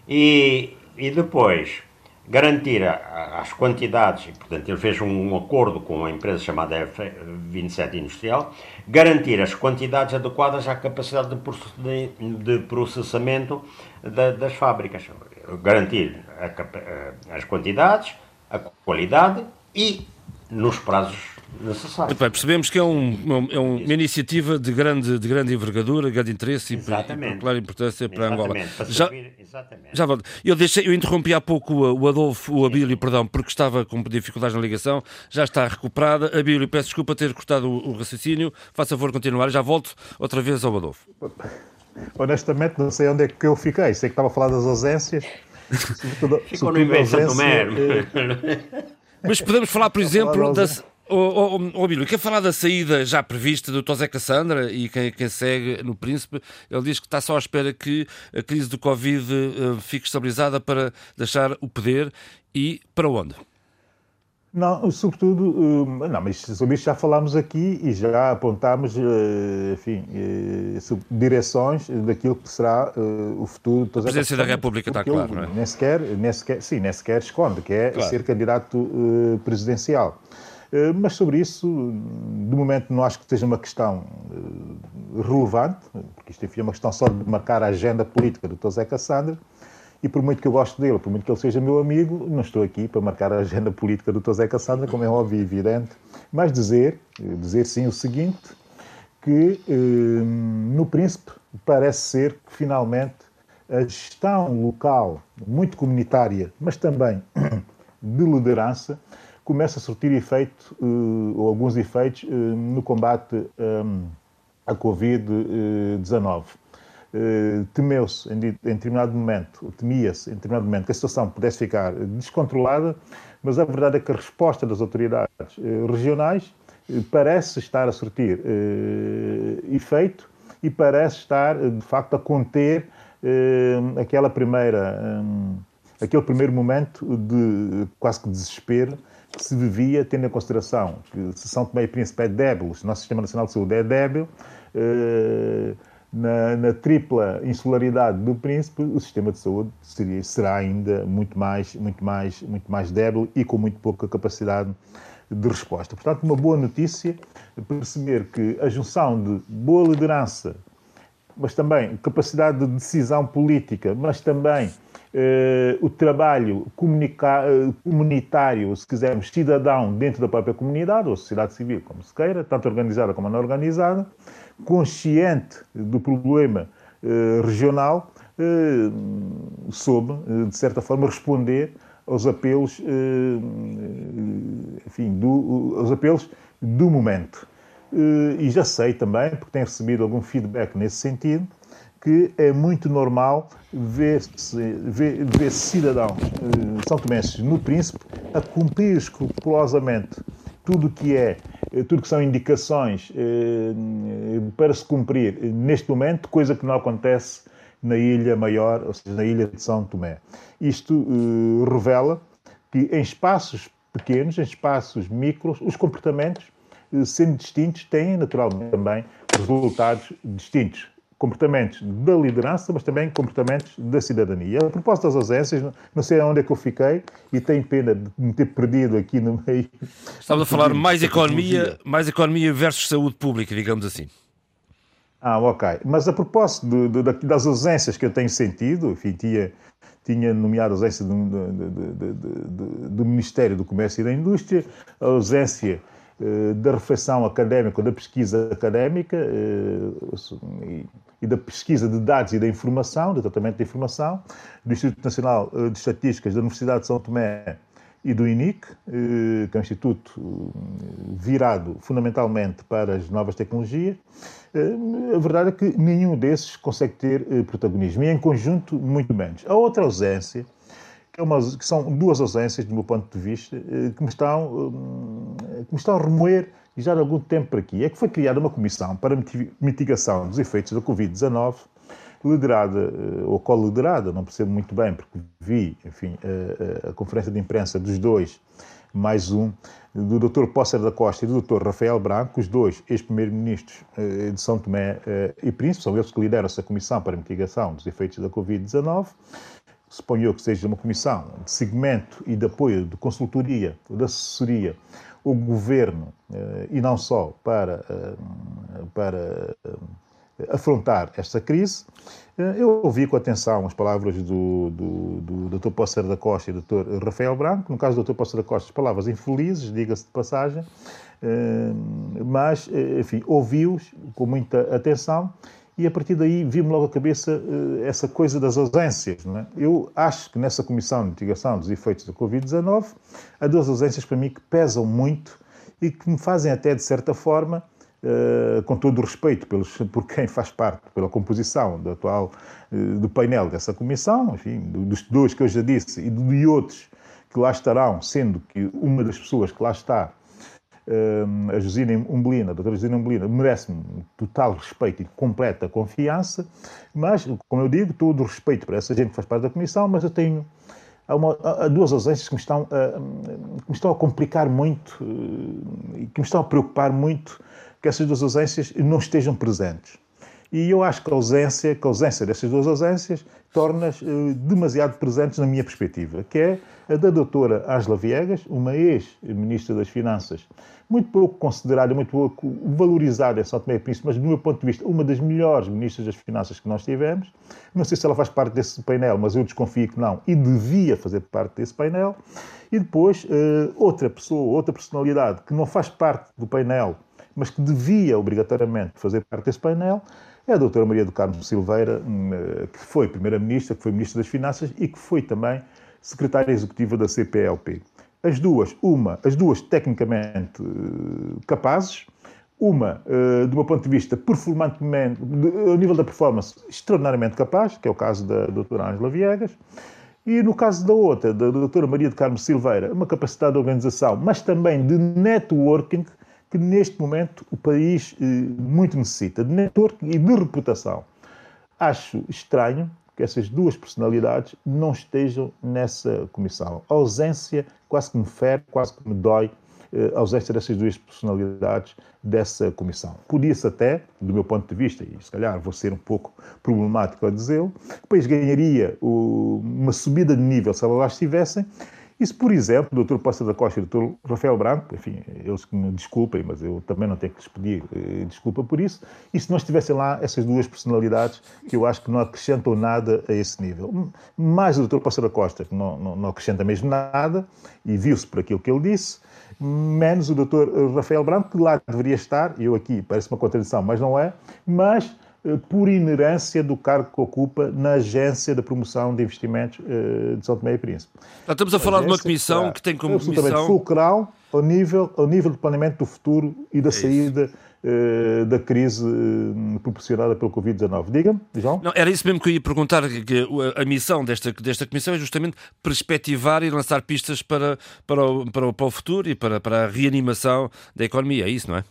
Speaker 5: e, e depois garantir as quantidades, e, portanto, ele fez um, acordo com uma empresa chamada F27 Industrial, garantir as quantidades adequadas à capacidade de, processamento da, das fábricas. Garantir a, as quantidades, a qualidade e nos prazos necessário.
Speaker 2: Muito bem, percebemos que é, um, é uma iniciativa de grande, de grande envergadura, grande interesse exatamente. e particular importância para exatamente. Angola.
Speaker 5: Para já, exatamente.
Speaker 2: já volto. Eu, deixei, eu interrompi há pouco o Adolfo, o Abílio, perdão, porque estava com dificuldades na ligação, já está recuperada. Abílio, peço desculpa ter cortado o, o raciocínio, faça favor continuar, já volto outra vez ao Adolfo.
Speaker 7: Honestamente, não sei onde é que eu fiquei, sei que estava a falar das ausências.
Speaker 5: Ficou no Invenção Tomero.
Speaker 2: Mas podemos falar, por exemplo, da, Oh, oh, oh, quer falar da saída já prevista do Tosé Cassandra e quem, quem, segue no Príncipe, ele diz que está só à espera que a crise do Covid uh, fique estabilizada para deixar o poder. E para onde?
Speaker 7: Não, sobretudo, uh, não, mas sobre isso já falámos aqui e já apontámos, uh, enfim, direções daquilo que será o futuro
Speaker 2: A presidência da República está claro, não é?
Speaker 7: Nem sequer, nem sequer, sim, nem sequer esconde, que é claro. ser candidato presidencial. Eh, mas sobre isso, de momento, não acho que seja uma questão eh, relevante, porque isto enfim, é uma questão só de marcar a agenda política do Tosé Cassandra, e por muito que eu goste dele, por muito que ele seja meu amigo, não estou aqui para marcar a agenda política do Tosé Cassandra, como é óbvio e evidente, mas dizer, dizer sim o seguinte, que eh, no Príncipe parece ser que finalmente a gestão local, muito comunitária, mas também de liderança, começa a surtir efeito, uh, ou alguns efeitos, uh, no combate um, ehm, à Covid-19. Uh, temeu-se em, em, determinado momento, temia-se em determinado momento que a situação pudesse ficar descontrolada, mas a verdade é que a resposta das autoridades regionais parece estar a surtir efeito e parece estar, de facto, a conter aquela primeira, aquele primeiro momento de quase que desespero que se vivia, tendo em consideração que se São Tomé e Príncipe é débil, o nosso Sistema Nacional de Saúde é débil, na, na, tripla insularidade do príncipe, o sistema de saúde seria, será ainda muito mais, muito, mais, muito mais débil e com muito pouca capacidade de resposta. Portanto, uma boa notícia perceber que a junção de boa liderança, mas também capacidade de decisão política, mas também eh, o trabalho comunitário, se quisermos, cidadão dentro da própria comunidade, ou sociedade civil, como se queira, tanto organizada como não organizada, consciente do problema eh, regional, eh, soube, eh, de certa forma, responder aos apelos, enfim, do, aos apelos do momento. E já sei também, porque tenho recebido algum feedback nesse sentido, que é muito normal ver-se ver, ver cidadãos são tomenses no Príncipe a cumprir escrupulosamente tudo o que é tudo que são indicações eh, para se cumprir neste momento, coisa que não acontece na Ilha Maior, ou seja, na Ilha de São Tomé. Isto eh, revela que em espaços pequenos, em espaços micros, os comportamentos, sendo distintos, têm naturalmente também resultados distintos comportamentos da liderança, mas também comportamentos da cidadania. A propósito das ausências, não sei onde é que eu fiquei e tenho pena de me ter perdido aqui no meio.
Speaker 2: Estamos a falar mais economia, mais economia versus saúde pública, digamos assim.
Speaker 7: Ah, ok. Mas a propósito de, de, das ausências que eu tenho sentido, enfim, tinha, tinha nomeado a ausência do, do, Ministério do Comércio e da Indústria, a ausência da reflexão académica, da pesquisa académica, eh, e da pesquisa de dados e da informação, do tratamento da informação, do Instituto Nacional eh, de Estatísticas da Universidade de São Tomé e do INIC, eh, que é um instituto eh, virado fundamentalmente para as novas tecnologias. A verdade é que nenhum desses consegue ter protagonismo, e em conjunto, muito menos. A outra ausência, é uma, que são duas ausências, do meu ponto de vista, que me estão, que me estão a remoer já há algum tempo por aqui, é que foi criada uma comissão para mitigação dos efeitos da Covid-19, liderada eh, ou co-liderada, não percebo muito bem, porque vi, enfim, a, a, conferência de imprensa dos dois, mais um, do Dr. Pócer da Costa e do Dr. Rafael Branco, os dois ex-primeiros-ministros eh, de São Tomé eh, e Príncipe, são eles que lideram essa comissão para mitigação dos efeitos da Covid-19. Suponho que seja uma comissão de segmento e de apoio de consultoria, de assessoria o governo, eh, e não só para, eh, para eh, afrontar esta crise. Eu ouvi com atenção as palavras do, do, do Dr. Pócer da Costa e do Dr. Rafael Branco. No caso do Dr. Pócer da Costa, as palavras infelizes, diga-se de passagem, mas, enfim, ouvi-os com muita atenção e a partir daí vi-me logo à cabeça uh, essa coisa das ausências. É? Eu acho que nessa comissão de mitigação dos efeitos da Covid-19 há duas ausências para mim que pesam muito e que me fazem até, de certa forma, uh, com todo o respeito pelos, por quem faz parte, pela composição do atual uh, do painel dessa comissão, enfim, dos dois que eu já disse e de outros que lá estarão, sendo que uma das pessoas que lá está a Josina Umbelina, a doutora Josina Umbelina, merece-me total respeito e completa confiança, mas, como eu digo, todo o respeito para essa gente que faz parte da comissão, mas eu tenho há, uma, há duas ausências que me, estão a, que me estão a complicar muito eh, e que me estão a preocupar muito que essas duas ausências não estejam presentes. E eu acho que a ausência, que a ausência dessas duas ausências torna-as uh, demasiado presentes na minha perspectiva, que é a da doutora Angela Viegas, uma ex-ministra das Finanças, muito pouco considerada, muito pouco valorizada em São Tomé e Príncipe, mas do meu ponto de vista, uma das melhores ministras das Finanças que nós tivemos. Não sei se ela faz parte desse painel, mas eu desconfio que não, e devia fazer parte desse painel. E depois, uh, outra pessoa, outra personalidade que não faz parte do painel, mas que devia obrigatoriamente fazer parte desse painel, é a doutora Maria do Carmo Silveira, hum, eh, que foi Primeira-Ministra, que foi Ministra das Finanças e que foi também Secretária Executiva da CPLP. As duas, uma, as duas tecnicamente eh, capazes, uma, eh, do meu ponto de vista, performantemente, a nível da performance, extraordinariamente capaz, que é o caso da doutora Ângela Viegas, e no caso da outra, da doutora Maria do Carmo Silveira, uma capacidade de organização, mas também de networking, que neste momento o país eh, muito necessita de network e de reputação. Acho estranho que essas duas personalidades não estejam nessa comissão. A ausência quase que me fere, quase que me dói eh, a ausência dessas duas personalidades dessa comissão. Podia-se até, do meu ponto de vista, e se calhar vou ser um pouco problemático a dizê-lo, depois ganharia uma subida de nível se elas lá estivessem, e se, por exemplo, o Dr. Poça da Costa e o Dr. Rafael Branco, enfim, eles que me desculpem, mas eu também não tenho que lhes pedir eh, desculpa por isso, e se não estivessem lá essas duas personalidades que eu acho que não acrescentam nada a esse nível. Mais o Dr. Poça da Costa, que não, não, não acrescenta mesmo nada, e viu-se por aquilo que ele disse, menos o Dr. Rafael Branco, que lá deveria estar, eu aqui parece uma contradição, mas não é, mas por inerência do cargo que ocupa na Agência de Promoção de Investimentos eh, de São Tomé e Príncipe.
Speaker 2: estamos a falar de uma comissão que tem como
Speaker 7: missão... fulcral ao nível, ao nível do planeamento do futuro e da é saída uh, da crise proporcionada pelo Covid-19. Diga-me, João.
Speaker 2: Não, era isso mesmo que eu ia perguntar, que a missão desta, desta comissão é justamente perspectivar e lançar pistas para, para, o, para, o, para o futuro e para, para a reanimação da economia, é isso, não é?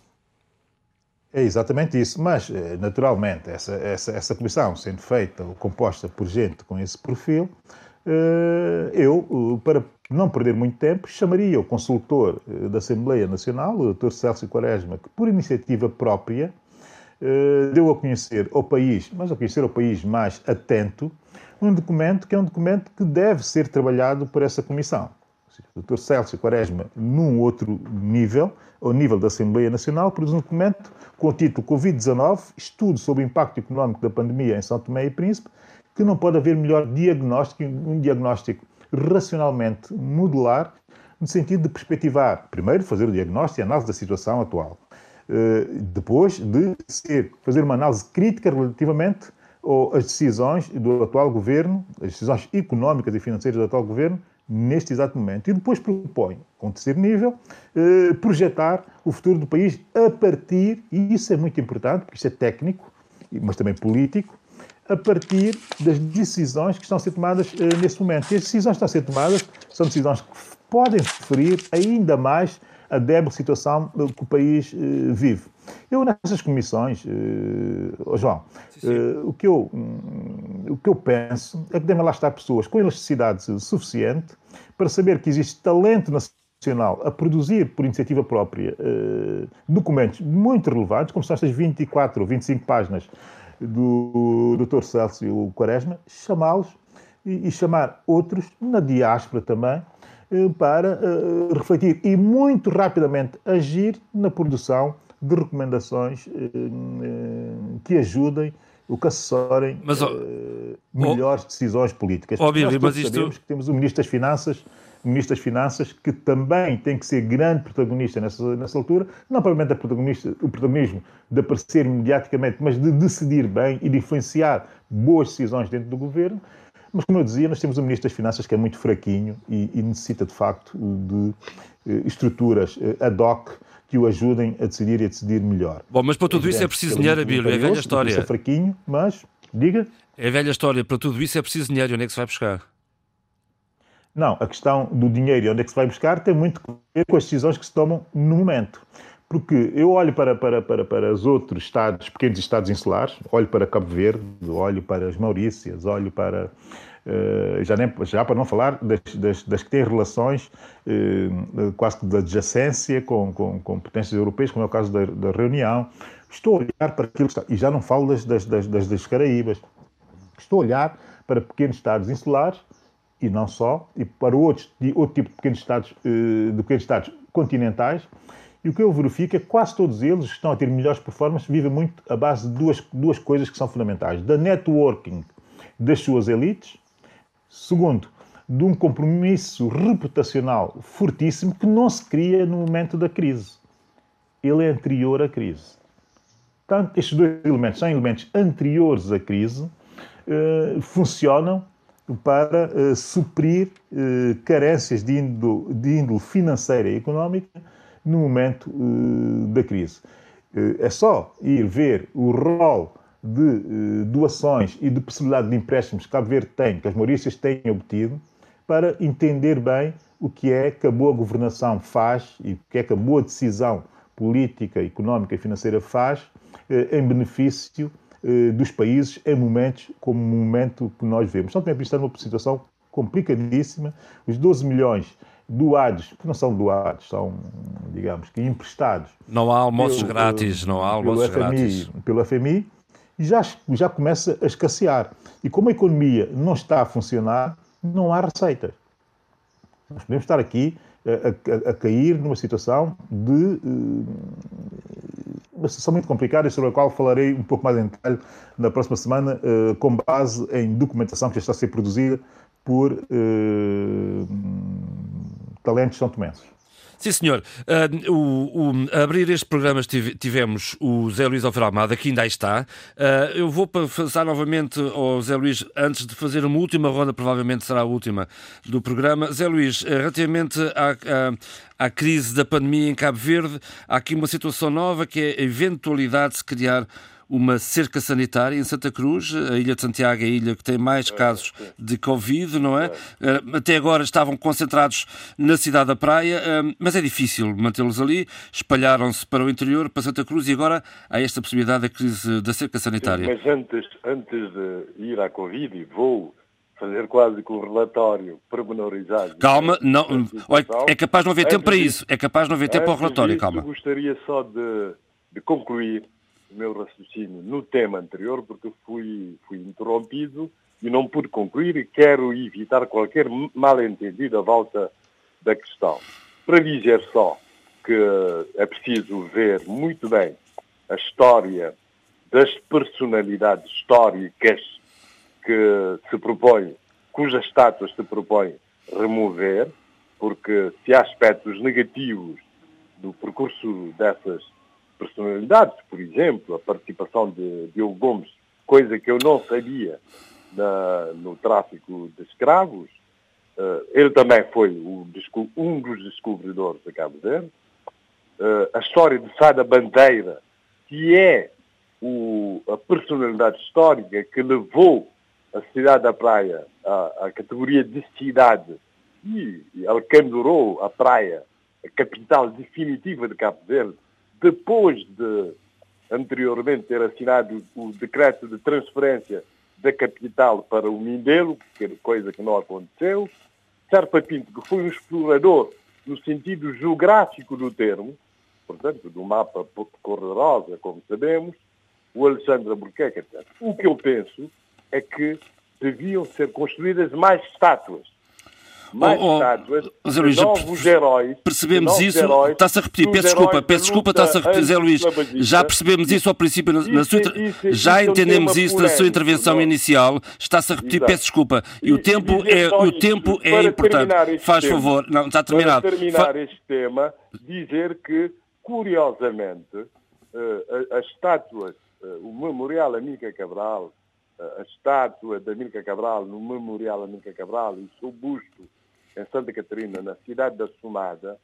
Speaker 7: É exatamente isso, mas eh, naturalmente essa, essa, essa comissão sendo feita ou composta por gente com esse perfil, eh, eu, para não perder muito tempo, chamaria o consultor eh, da Assembleia Nacional, o Dr. Celso Quaresma, que por iniciativa própria deu a conhecer ao país, mas a conhecer ao país mais atento, um documento que é um documento que deve ser trabalhado por essa comissão. Dr. Celso Quaresma, num outro nível, ao nível da Assembleia Nacional, produz um documento com o título Covid-19, Estudo sobre o Impacto Económico da Pandemia em São Tomé e Príncipe, que não pode haver melhor diagnóstico, um diagnóstico racionalmente modular, no sentido de perspectivar, primeiro, fazer o diagnóstico e a análise da situação atual. Eh, depois de ser, fazer uma análise crítica relativamente às decisões do atual governo, as decisões económicas e financeiras do atual governo, neste exato momento. E depois propõe, com terceiro nível, eh, projetar o futuro do país a partir, e isso é muito importante, porque isto é técnico, mas também político, a partir das decisões que estão a ser tomadas eh, neste momento. E as decisões que estão a ser tomadas são decisões que podem referir ainda mais a débil situação que o país eh, vive. Eu, nessas comissões, uh, João, uh, o, que eu, um, o que eu penso é que devem lá estar pessoas com elasticidade suficiente para saber que existe talento nacional a produzir por iniciativa própria documentos muito relevantes, como são estas 24 ou 25 páginas do Dr. Celso Quaresma, chamá-los e, e chamar outros, na diáspora também, para refletir e muito rapidamente agir na produção de recomendações eh, eh, que ajudem o que assessorem mas, oh, melhores oh, decisões políticas.
Speaker 2: Óbvio, nós mas
Speaker 7: isto... sabemos que temos o Ministro das Finanças, Ministro das Finanças que também tem que ser grande protagonista nessa, nessa altura, não propriamente protagonista, o protagonismo de aparecer mediaticamente, mas de decidir bem e de influenciar boas decisões dentro do governo. Mas, como eu dizia, nós temos um Ministro das Finanças que é muito fraquinho e, e necessita, de facto, de estruturas ad hoc que o ajudem a decidir e a decidir melhor.
Speaker 2: Bom, mas para tudo é isso é preciso dinheiro, Abílio, é velha história.
Speaker 7: É fraquinho, mas, diga.
Speaker 2: É velha história, para tudo isso é preciso dinheiro, onde é que se vai buscar?
Speaker 7: Não, a questão do dinheiro e onde é que se vai buscar tem muito a ver com as decisões que se tomam no momento. Porque eu olho para, para, para, para os outros estados, pequenos estados insulares, olho para Cabo Verde, olho para as Maurícias, olho para eh, já, nem, já para não falar das, das, das que têm relações eh, quase de adjacência com, com, com, potências europeias, como é o caso da, da reunião. Estou a olhar para aquilo que está, e já não falo das, das, das, das Caraíbas, estou a olhar para pequenos estados insulares e não só, e para outros, outro tipo de pequenos estados, de pequenos estados continentais, e o que eu verifico é que quase todos eles estão a ter melhores performances vivem muito à base de duas, duas coisas que são fundamentais: da networking das suas elites Segundo, de um compromisso reputacional fortíssimo que não se cria no momento da crise. Ele é anterior à crise. Portanto, estes dois elementos são elementos anteriores à crise, eh, funcionam para eh, suprir eh, carências de índole, de índole, financeira e económica no momento eh, da crise. Eh, é só ir ver o rol de eh, doações e de possibilidade de empréstimos que Cabo Verde tem, que as Maurícias têm obtido, para entender bem o que é que a boa governação faz e o que é que a boa decisão política, económica e financeira faz em benefício dos países em momentos como o momento que nós vemos. São Tomé está numa situação complicadíssima. Os 12 milhões doados, que não são doados, são, digamos que emprestados.
Speaker 2: Não há almoços pelo, grátis, não há almoços
Speaker 7: pelo FMI,
Speaker 2: grátis.
Speaker 7: Pelo FMI, já, já começa a escassear. E como a economia não está a funcionar, não há receitas. Nós podemos estar aqui a, a, a cair numa situação de uma situação muito complicada sobre a qual falarei um pouco mais em detalhe na próxima semana, com base em documentação que já está a ser produzida por talentos são tomenses.
Speaker 2: Sim, senhor. Uh, o, o, a abrir este programa tivemos o Zé Luís Alfredo Almada, que ainda está. Uh, eu vou passar novamente ao Zé Luís, antes de fazer uma última ronda, provavelmente será a última do programa. Zé Luís, eh, relativamente à, à, à crise da pandemia em Cabo Verde, há aqui uma situação nova que é a eventualidade de se criar uma cerca sanitária em Santa Cruz. A Ilha de Santiago é a ilha que tem mais é, casos de Covid, não é? é? Até agora estavam concentrados na cidade da Praia, eh, mas é difícil mantê-los ali. Espalharam-se para o interior, para Santa Cruz, e agora há esta possibilidade da crise da cerca sanitária.
Speaker 3: Sim, mas antes, antes de ir à Covid, vou fazer quase com o relatório pormenorizado.
Speaker 2: Calma, não, é capaz de não haver tempo para isso. É capaz de não haver tempo para o relatório, calma.
Speaker 3: gostaria só de, de concluir o meu raciocínio no tema anterior, porque fui, fui interrompido e não pude concluir e quero evitar qualquer mal-entendido à volta da questão. Para dizer só que é preciso ver muito bem a história das personalidades históricas que se propõe, cujas estátuas se propõe remover, porque se há aspectos negativos do percurso dessas personalidades, por exemplo, a participação de Diogo Gomes, coisa que eu não sabia na, no tráfico de escravos. Uh, ele também foi o, um dos descobridores de Cabo Verde. Uh, a história de Sada Bandeira, que é o, a personalidade histórica que levou a cidade da praia à, à categoria de cidade e, e a praia, a capital definitiva de Cabo Verde, depois de anteriormente ter assinado o decreto de transferência da capital para o Mindelo, que coisa que não aconteceu. Serpa Pinto, que foi um explorador no sentido geográfico do termo, portanto, do mapa cor-de-rosa, como sabemos, o Alexandre etc. O que eu penso é que deviam ser construídas mais estátuas mais oh, oh, Zé Luís, novos heróis.
Speaker 2: Percebemos isso. Está-se a repetir, peço desculpa, peço desculpa, está-se a repetir, Zé Luís. Já percebemos isso ao princípio, na, na sua, isso, isso, já entendemos isso na sua intervenção não. inicial. Está-se a repetir, Exato. peço desculpa. E, e o tempo é, o tempo é importante. Faz tema, favor, não, está terminado.
Speaker 3: Para terminar Fa... este tema, dizer que, curiosamente, uh, as estátuas, uh, o memorial Amica Cabral, uh, a estátua da Amica Cabral no memorial Amica Cabral e o seu busto em Santa Catarina, na cidade da Sumada,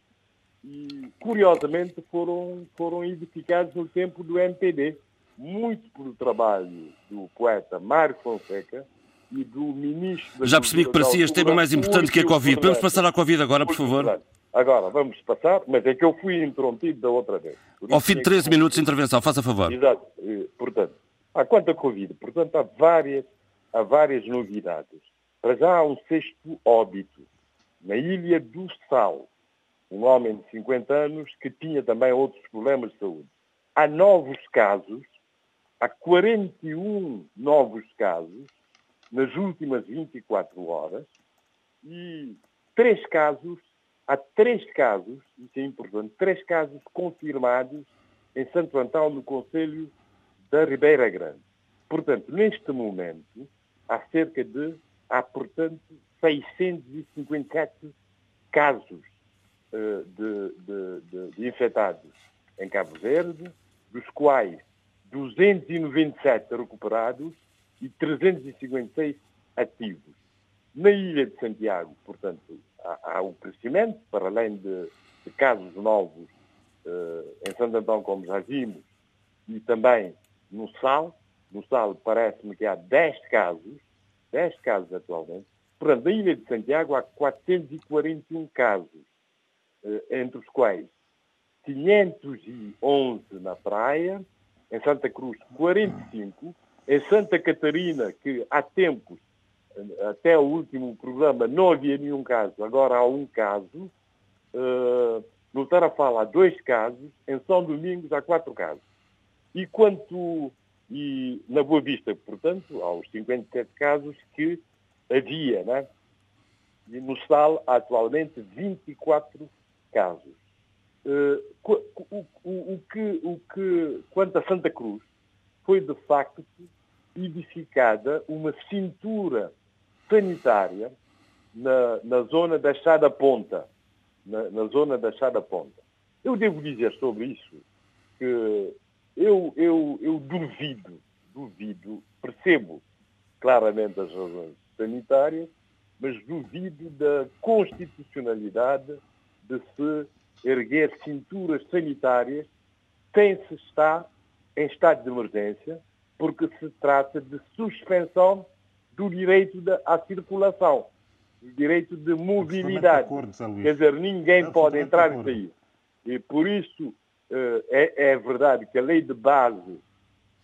Speaker 3: e curiosamente foram, foram edificados no tempo do MPD, muito pelo trabalho do poeta Mário Fonseca e do ministro...
Speaker 2: Já percebi que parecia este tema mais importante que a Covid. Podemos passar à Covid agora, por favor?
Speaker 3: Agora, vamos passar, mas é que eu fui interrompido da outra vez.
Speaker 2: Ao fim de 13 minutos de intervenção, faça favor.
Speaker 3: Exato. Portanto, há quanto a Covid, portanto, há várias, há várias novidades. Para já há um sexto óbito na Ilha do Sal, um homem de 50 anos que tinha também outros problemas de saúde. Há novos casos, há 41 novos casos nas últimas 24 horas e três casos, há três casos, isso é importante, três casos confirmados em Santo Antão, no Conselho da Ribeira Grande. Portanto, neste momento, há cerca de, há, portanto, 657 casos uh, de, de, de, de, infectados em Cabo Verde, dos quais 297 recuperados e 356 ativos. Na Ilha de Santiago, portanto, há, há um crescimento, para além de, casos novos uh, em Santo Antão, como já vimos, e também no Sal. No Sal parece-me que há 10 casos, 10 casos atualmente, Portanto, na Ilha de Santiago há 441 casos, eh, entre os quais 511 na praia, em Santa Cruz 45 em Santa Catarina, que há tempos, até o último programa, não havia nenhum caso, agora há um caso. No Tarafal há dois casos, em São Domingos há quatro casos. E quanto e na Boa Vista, portanto, aos 57 casos que havia, né? E no SAL atualmente 24 casos. Uh, o, o, o, que, o que, quanto a Santa Cruz, foi de facto edificada uma cintura sanitária na, na zona da Chada Ponta. Na, na, zona da Chada Ponta. Eu devo dizer sobre isso que eu, eu, eu duvido, duvido, percebo claramente as razões sanitárias, mas duvido da constitucionalidade de se erguer cinturas sanitárias sem se estar em estado de emergência, porque se trata de suspensão do direito de, à circulação, do direito de mobilidade. Acordo, Quer dizer, ninguém pode entrar e sair. E por isso eh, é, é, verdade que a lei de base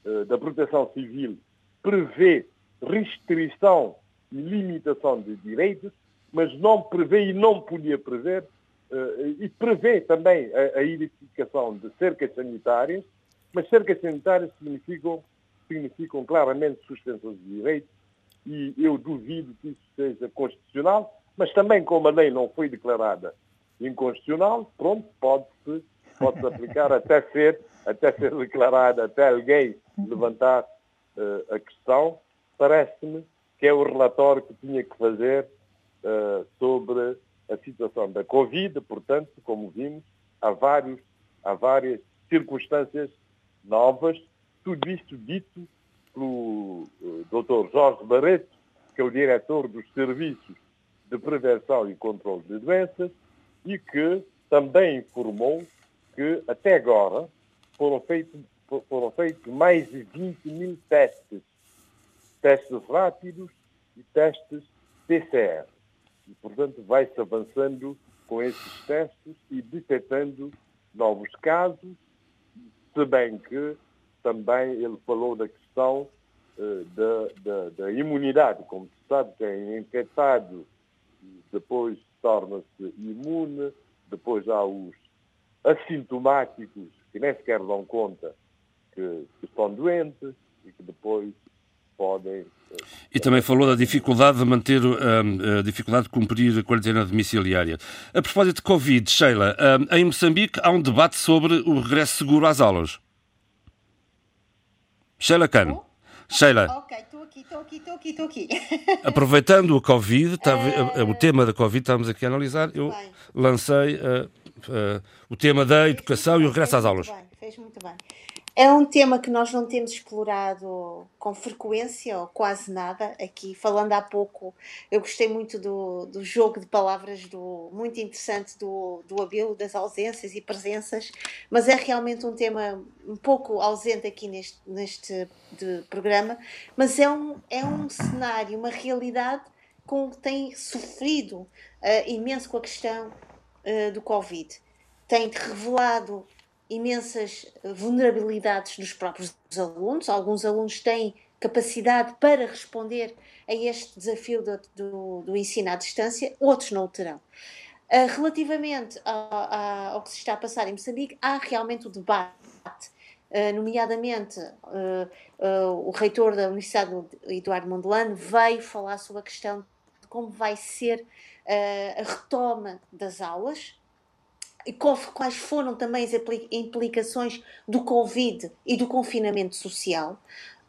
Speaker 3: eh, da proteção civil prevê restrição limitação de direitos, mas não prevê e não podia prever, eh, e prevê também a, a edificação de cercas sanitárias, mas cercas sanitárias significam, significam claramente suspensão de direitos e eu duvido que isso seja constitucional, mas também como a lei não foi declarada inconstitucional, pronto, pode-se pode aplicar até ser, até ser declarada, até alguém levantar uh, a questão. Parece-me que é o relatório que tinha que fazer uh, sobre a situação da Covid, portanto, como vimos, há, vários, há várias circunstâncias novas, tudo isto dito pelo uh, eh, Dr. Jorge Barreto, que é o diretor dos Serviços de Prevenção e Controlo de Doenças, e que também informou que até agora foram feitos, foram feitos mais de 20 mil testes, testes rápidos e testes PCR. E, portanto, vai-se avançando com esses testes e detectando novos casos, se bem que também ele falou da questão uh, da, da, da, imunidade. Como se sabe, quem é infectado depois torna-se imune, depois há os assintomáticos que nem sequer dão conta que, que estão doentes e que depois podem.
Speaker 2: E também falou da dificuldade de manter a dificuldade de cumprir a quarentena domiciliária. A propósito de Covid, Sheila, em Moçambique há um debate sobre o regresso seguro às aulas. Sheila Cano. Sheila.
Speaker 4: Ok, estou aqui, estou aqui, estou aqui, estou aqui.
Speaker 2: Aproveitando o Covid, uh... o tema da Covid estamos aqui a analisar, eu bem. lancei uh, uh, o tema da educação e o regresso às aulas.
Speaker 4: Muito bem, fez muito bem. É um tema que nós não temos explorado com frequência ou quase nada aqui. Falando há pouco, eu gostei muito do, do jogo de palavras do, muito interessante do, do das ausências e presenças, mas é realmente um tema um pouco ausente aqui neste, neste programa. Mas é um, é um cenário, uma realidade com que tem sofrido uh, imenso com a questão uh, do Covid. Tem revelado imensas vulnerabilidades dos próprios alunos. Alguns alunos têm capacidade para responder a este desafio do, do, do ensino à distância, outros não o terão. Uh, relativamente ao, ao, que se está a passar em Moçambique, há realmente o debate, uh, nomeadamente uh, o reitor da Universidade Eduardo Mondlane veio falar sobre a questão de como vai ser a retoma das aulas, quais foram também as implicações do Covid e do confinamento social,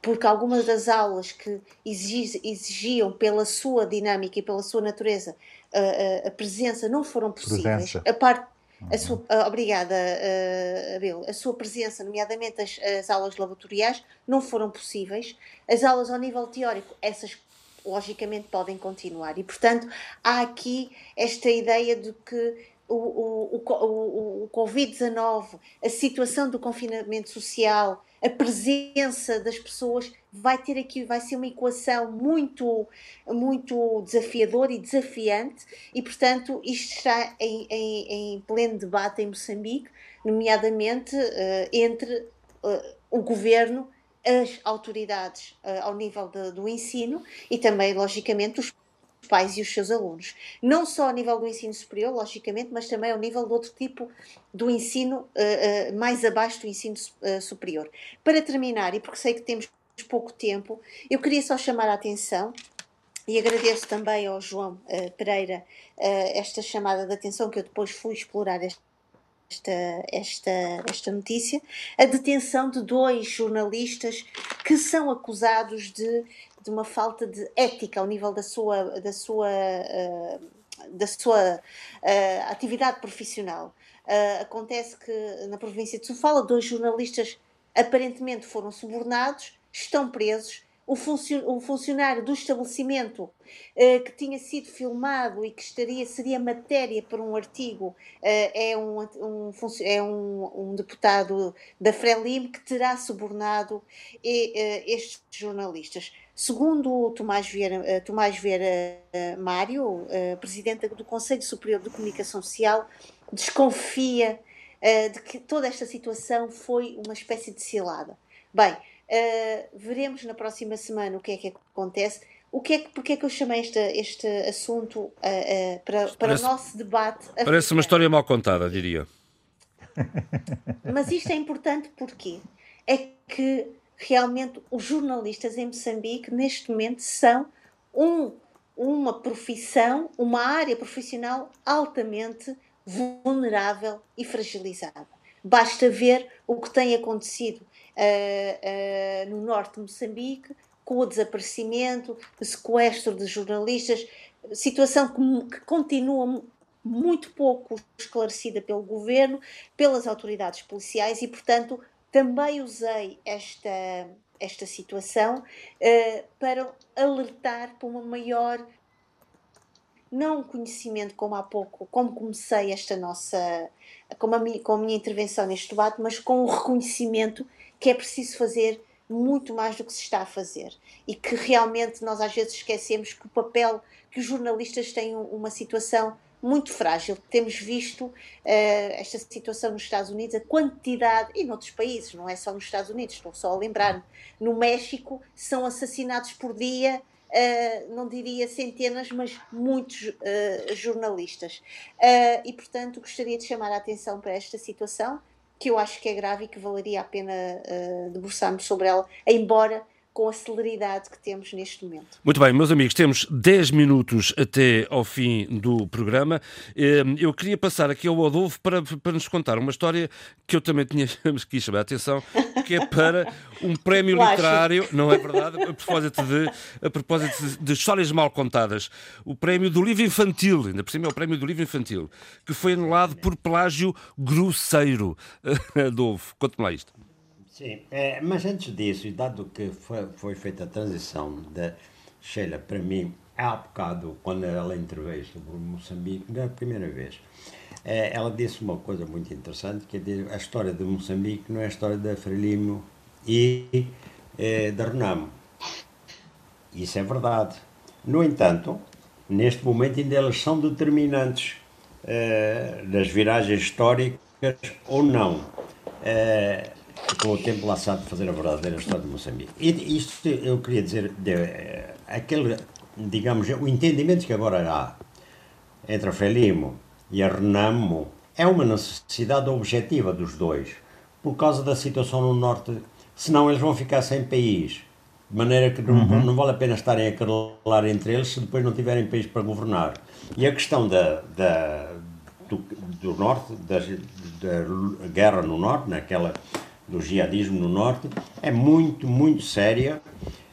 Speaker 4: porque algumas das aulas que exigiam pela sua dinâmica e pela sua natureza a, a, presença não foram possíveis. Presença. A parte a sua, a, obrigada, Abel. A sua presença, nomeadamente as, as, aulas laboratoriais, não foram possíveis. As aulas ao nível teórico, essas logicamente podem continuar. E, portanto, há aqui esta ideia de que o, o, o, o Covid-19, a situação do confinamento social, a presença das pessoas vai ter aqui, vai ser uma equação muito, muito desafiadora e desafiante, e portanto isto está em, em, em pleno debate em Moçambique, nomeadamente uh, entre uh, o governo as autoridades uh, ao nível de, do ensino e também, logicamente, os pais e os seus alunos. Não só ao nível do ensino superior, logicamente, mas também ao nível de outro tipo do ensino uh, uh, mais abaixo do ensino superior. Para terminar, e porque sei que temos pouco tempo, eu queria só chamar a atenção e agradeço também ao João Pereira esta chamada de atenção que eu depois fui explorar esta, esta, esta notícia, a detenção de dois jornalistas que são acusados de, de uma falta de ética ao nível da sua, da sua, uh, da sua uh, atividade profissional. Uh, acontece que na província de Sofala, dois jornalistas aparentemente foram subornados, estão presos o, o funcionário do estabelecimento uh, que tinha sido filmado e que estaria, seria matéria para um artigo uh, é, um, um, é um, um, deputado da Frelimo que terá subornado e, uh, estes jornalistas. Segundo Tomás Vieira, Tomás Vieira Mário, presidente do Conselho Superior de Comunicação Social, desconfia de que toda esta situação foi uma espécie de cilada. Bem, Uh, veremos na próxima semana o que é que acontece. O que é que, porque é que eu chamei este, este assunto uh, uh, para, para parece, o nosso debate?
Speaker 2: Parece uma história mal contada, diria.
Speaker 4: Mas isto é importante porque é que realmente os jornalistas em Moçambique, neste momento, são um, uma profissão, uma área profissional altamente vulnerável e fragilizada. Basta ver o que tem acontecido uh, no norte de Moçambique, com o desaparecimento, o sequestro de jornalistas, situação que, que continua muito pouco esclarecida pelo governo, pelas autoridades policiais e, portanto, também usei esta, esta situação uh, para alertar para uma maior não conhecimento como há pouco, como comecei esta nossa, a, minha, com a minha intervenção neste debate, mas com o reconhecimento que é preciso fazer muito mais do que se está a fazer e que realmente nós às vezes esquecemos que o papel que os jornalistas têm uma situação muito frágil. Temos visto uh, esta situação nos Estados Unidos, a quantidade, e noutros países, não é só nos Estados Unidos, estou só a lembrar, no México são assassinados por dia, uh, não diria centenas, mas muitos uh, jornalistas. e, portanto, gostaria de chamar a atenção para esta situação que eu acho que é grave e que valeria a pena uh, debruçarmos sobre ela, embora com a celeridade que temos neste momento.
Speaker 2: Muito bem, meus amigos, temos 10 minutos até ao fim do programa. Ehm, eu queria passar aqui ao Adolfo para, para nos contar uma história que eu também tinha que chamar a atenção, que é para um prémio literário, não é verdade? A propósito, de, a propósito de, de, histórias mal contadas. O prémio do livro infantil, ainda por cima é o prémio do livro infantil, que foi anulado por plágio grosseiro. Adolfo, conte-me lá isto.
Speaker 5: Sim, é, mas antes disso, e dado que foi, foi feita a transição da Sheila para mim, há bocado, quando ela interveio sobre Moçambique, na primeira vez, é, ela disse uma coisa muito interessante, que é a história de Moçambique não é a história da Frelimo e é, da Renamo. Isso é verdade. No entanto, neste momento ainda elas são determinantes é, nas viragens históricas ou não. É, com o tempo lá sabe fazer a verdadeira história de Moçambique. E isto eu queria dizer, de, eh, aquele, digamos, o entendimento que agora há entre a Frelimo e a Renamo é uma necessidade objetiva dos dois, por causa da situação no Norte, senão eles vão ficar sem país. De maneira que não, uhum. não vale a pena estarem a carolar entre eles se depois não tiverem país para governar. E a questão da, da do, do Norte, da, da guerra no Norte, naquela do jihadismo no norte é muito, muito séria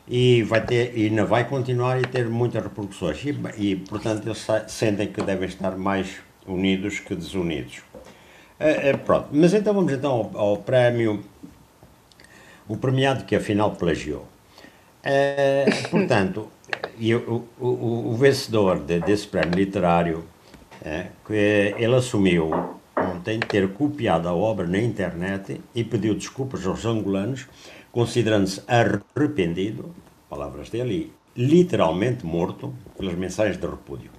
Speaker 5: e vai ter e ainda vai continuar a ter muitas repercussões e, e portanto eles sentem que devem estar mais unidos que desunidos. É, é, pronto, mas então vamos então ao, ao, prémio, o premiado que afinal plagiou. É, portanto, e o, o, o vencedor de, desse prémio literário, que ele assumiu ontem ter copiado a obra na internet e pediu desculpas aos angolanos, considerando-se arrependido, palavras dele, e literalmente morto pelas mensagens de repúdio.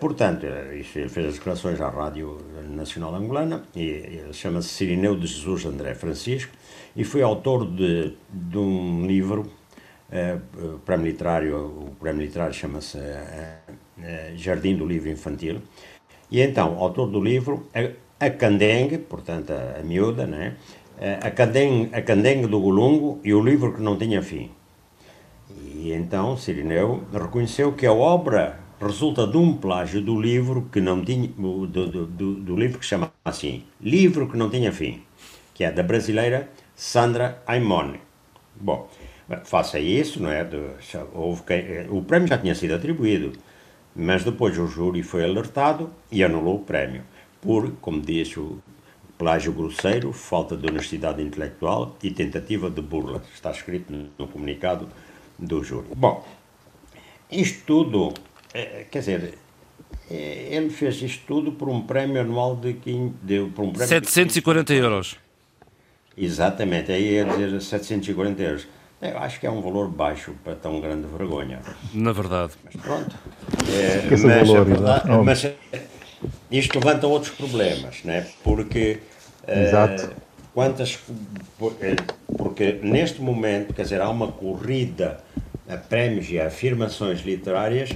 Speaker 5: Portanto, isso ele fez as declarações à Rádio Nacional Angolana e chama-se Sirineu de Jesus André Francisco e foi autor de, de um livro prémio literário, o prémio literário chama-se Jardim do Livro Infantil e então, autor do livro a, a Candengue, portanto a, a miúda, né? a, Candengue, a Candengue do Golungo e o livro que não tinha fim. E então Sirineu reconheceu que a obra resulta de um plágio do livro que não tinha do, do, do, do, livro que chama assim livro que não tinha fim que é da brasileira Sandra Aimone bom faça isso não é houve o prémio já tinha sido atribuído mas depois o júri foi alertado e anulou o prémio por como disse o plágio grosseiro falta de honestidade intelectual e tentativa de burla está escrito no comunicado do júri bom isto tudo é, quer dizer, é, ele fez isto tudo por um prémio anual de, de,
Speaker 2: por um prémio 740 de euros.
Speaker 5: Exatamente, aí ia dizer 740 euros. Eu acho que é um valor baixo para tão grande vergonha.
Speaker 2: Na verdade.
Speaker 5: Mas pronto. É, mas, valor, verdade, mas isto levanta outros problemas, né? porque
Speaker 7: Exato.
Speaker 5: quantas porque neste momento, quer dizer, há uma corrida a prémios e a afirmações literárias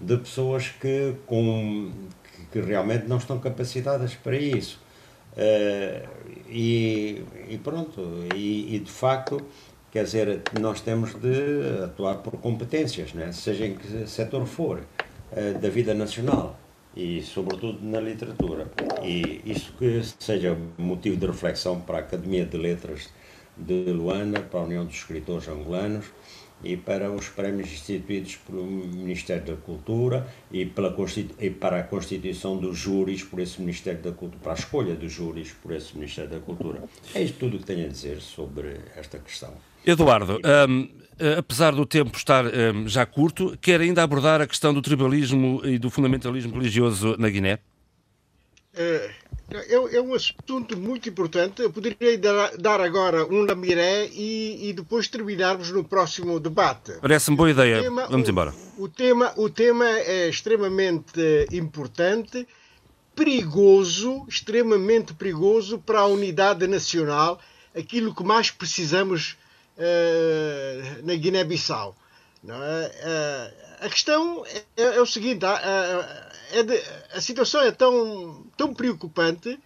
Speaker 5: de pessoas que, com, que, realmente não estão capacitadas para isso. Uh, e, e, pronto, e, e, de facto, quer dizer, nós temos de atuar por competências, né? seja em que setor for, uh, da vida nacional e, sobretudo, na literatura. E isso que seja motivo de reflexão para a Academia de Letras de Luanda, para a União dos Escritores Angolanos e para os prémios instituídos pelo Ministério da Cultura e, pela e para a constituição dos júris por esse Ministério da Cultura, para a escolha dos júris por esse Ministério da Cultura. É isto tudo o que tenho a dizer sobre esta questão.
Speaker 2: Eduardo, um, apesar do tempo estar um, já curto, quer ainda abordar a questão do tribalismo e do fundamentalismo religioso na Guiné?
Speaker 6: É, é, um assunto muito importante. Eu poderia dar, agora um lamiré e, e, depois terminarmos no próximo debate.
Speaker 2: Parece-me boa ideia. Tema, Vamos embora.
Speaker 6: O, o, tema, o tema é extremamente importante, perigoso, extremamente perigoso para a unidade nacional, aquilo que mais precisamos na Guiné-Bissau. É? Uh, a questão é, é, o seguinte: é de, a situação é tão, tão preocupante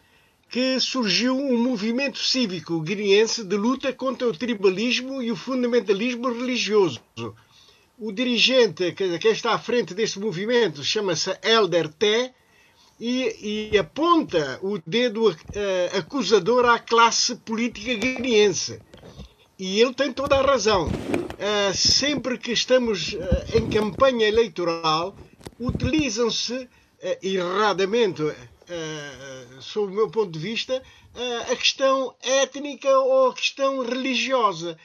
Speaker 6: que surgiu um movimento cívico guineense de luta contra o tribalismo e o fundamentalismo religioso. O dirigente que, que está à frente desse movimento chama-se Elder Té e, e, aponta o dedo uh, acusador à classe política guineense. E ele tem toda a razão. Uh, sempre que estamos uh, em campanha eleitoral, utilizam-se uh, erradamente, sob o meu ponto de vista, a questão étnica ou a questão religiosa,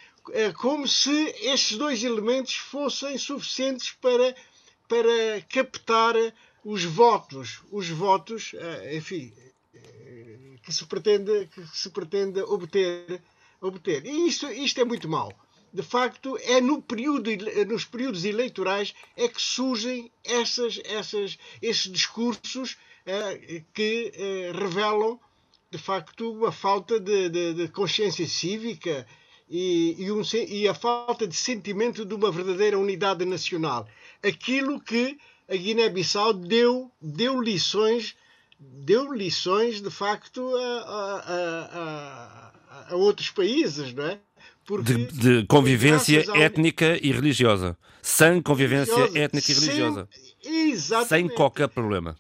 Speaker 6: como se esses dois elementos fossem suficientes para, para captar os votos, os votos, enfim, que se pretende, que se pretende obter, obter. E isto, isto é muito mau de facto, é no período, nos períodos eleitorais é que surgem essas, essas, esses discursos eh, que eh, revelam, de facto, uma falta de, de, de consciência cívica e, e, um, e, a falta de sentimento de uma verdadeira unidade nacional. Aquilo que a Guiné-Bissau deu, deu lições deu lições de facto a, a, a, a, outros países, não é?
Speaker 2: de, de, convivência étnica e religiosa. Sem convivência religiosa, étnica e religiosa.
Speaker 6: Sem, exatamente.
Speaker 2: Sem qualquer problema.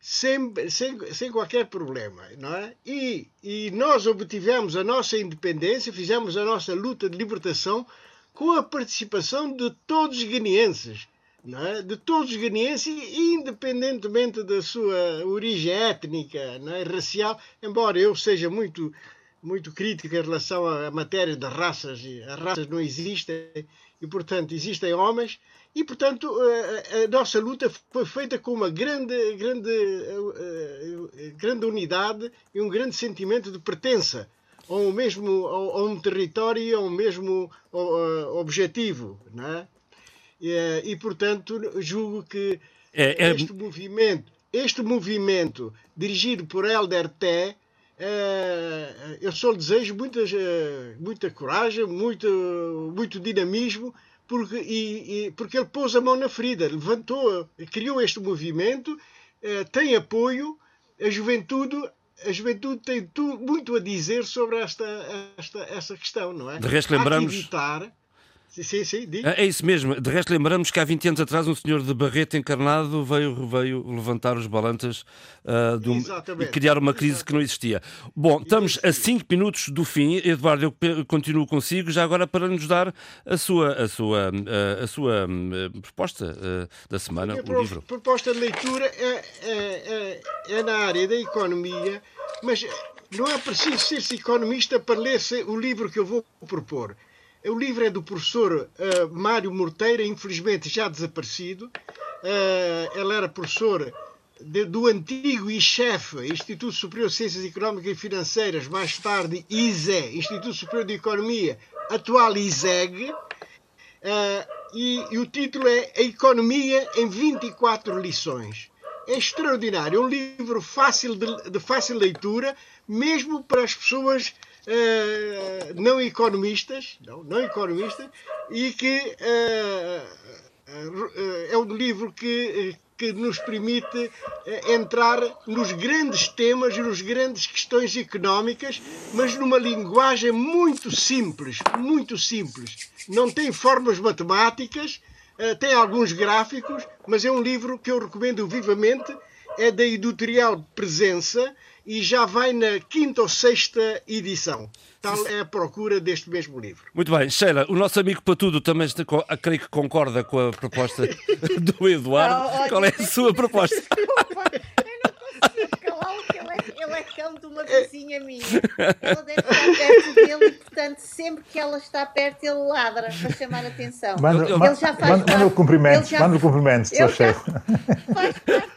Speaker 6: Sem, sem, sem qualquer problema, não é? E, e nós obtivemos a nossa independência, fizemos a nossa luta de libertação com a participação de todos os guineenses, não é? de todos os guineenses, independentemente da sua origem étnica, não é? racial, embora eu seja muito muito crítica em relação à matéria das raças. As raças não existem e, portanto, existem homens. E, portanto, a, a nossa luta foi feita com uma grande, grande, grande unidade e um grande sentimento de pertença a um mesmo a um território e a um mesmo objetivo, não é? E, e portanto julgo que É, é... Este movimento, este movimento dirigido por Helder Té, é, eu só desejo muita, muita coragem, muito, muito dinamismo, porque, e, e, porque ele pôs a mão na ferida, levantou, criou este movimento, é, tem apoio, a juventude a juventude tem tudo, muito a dizer sobre esta, esta, essa questão, não é?
Speaker 2: De resto, lembramos. evitar
Speaker 6: Sim, sim,
Speaker 2: é, é isso mesmo. De resto, lembramos que há 20 anos atrás um senhor de Barreto encarnado veio, veio levantar os balanças uh, um, e criar uma crise Exatamente. que não existia. Bom, estamos a 5 minutos do fim. Eduardo, eu continuo consigo, já agora para nos dar a sua, a sua, a, a sua uh, proposta uh, da semana, a o livro.
Speaker 6: Proposta de leitura é, é, é, é na área da economia, mas não é preciso ser-se economista para ler o livro que eu vou propor. O livro é do professor uh, Mário Morteira, infelizmente já desaparecido. Uh, ele era professor de, do antigo ICHEF, Instituto Superior de Ciências Económicas e Financeiras, mais tarde ISE, Instituto Superior de Economia, atual ISEG. Uh, e, e, o título é A Economia em 24 lições. É extraordinário, é um livro fácil de, de fácil leitura, mesmo para as pessoas uh, não economistas, não, não economistas, e que uh, é um livro que, que nos permite entrar nos grandes temas e nas grandes questões económicas, mas numa linguagem muito simples, muito simples. Não tem formas matemáticas, tem alguns gráficos, mas é um livro que eu recomendo vivamente. É da editorial Presença e já vai na quinta ou sexta edição. Tal é a procura deste mesmo livro.
Speaker 2: Muito bem. Sheila, o nosso amigo Patudo também está, creio que concorda com a proposta do Eduardo. Oh, Qual é a sua proposta?
Speaker 4: ele é cão de uma vizinha minha. Ela deve estar perto dele e, portanto, sempre que ela está perto, ele ladra para chamar a atenção.
Speaker 7: Manda, ele já faz manda, manda o cumprimento, manda o cumprimento, seu chefe.
Speaker 4: Faz parte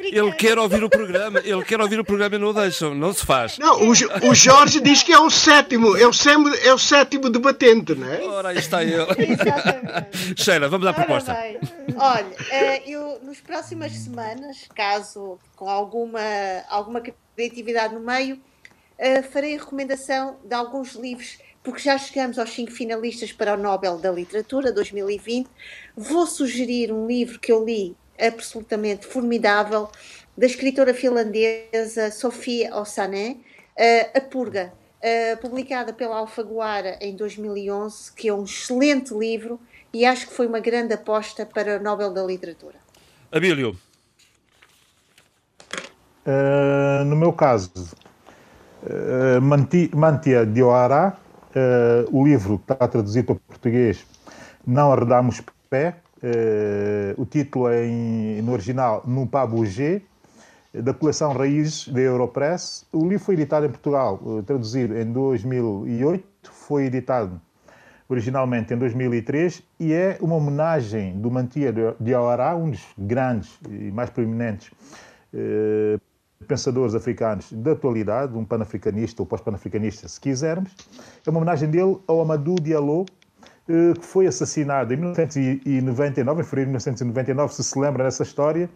Speaker 2: ele quer ouvir o programa, ele quer ouvir o programa e não o deixam, não se faz.
Speaker 6: Não, o, o Jorge diz que é o sétimo, é o, sétimo, é o sétimo debatente, não é?
Speaker 2: Ora, aí está ele. Exatamente. Sheila, vamos à proposta. Bem.
Speaker 4: Olha, eh, eu nas próximas semanas, caso com alguma, alguma criatividade no meio, eh, farei a recomendação de alguns livros porque já chegamos aos cinco finalistas para o Nobel da Literatura 2020. Vou sugerir um livro que eu li absolutamente formidável da escritora finlandesa Sofia Ossané, uh, A Purga, uh, publicada pela Alfaguara em 2011, que é um excelente livro e acho que foi uma grande aposta para o Nobel da Literatura.
Speaker 2: Abílio.
Speaker 7: Uh, no meu caso, uh, Mantia de Oará, uh, o livro que está traduzido para português, Não Arredamos Pé, o título é em, no original No Pabo G, da coleção Raízes da Europress. O livro foi editado em Portugal, uh, traduzido em 2008, foi editado originalmente em 2003 e é uma homenagem do Mantia de Awará, um dos grandes e mais proeminentes uh, pensadores africanos da atualidade, um panafricanista ou pós-panafricanista, se quisermos. É uma homenagem dele ao Amadou Diallo, eh, que foi assassinado em 1999, em fevereiro de 1999, se se lembra dessa história,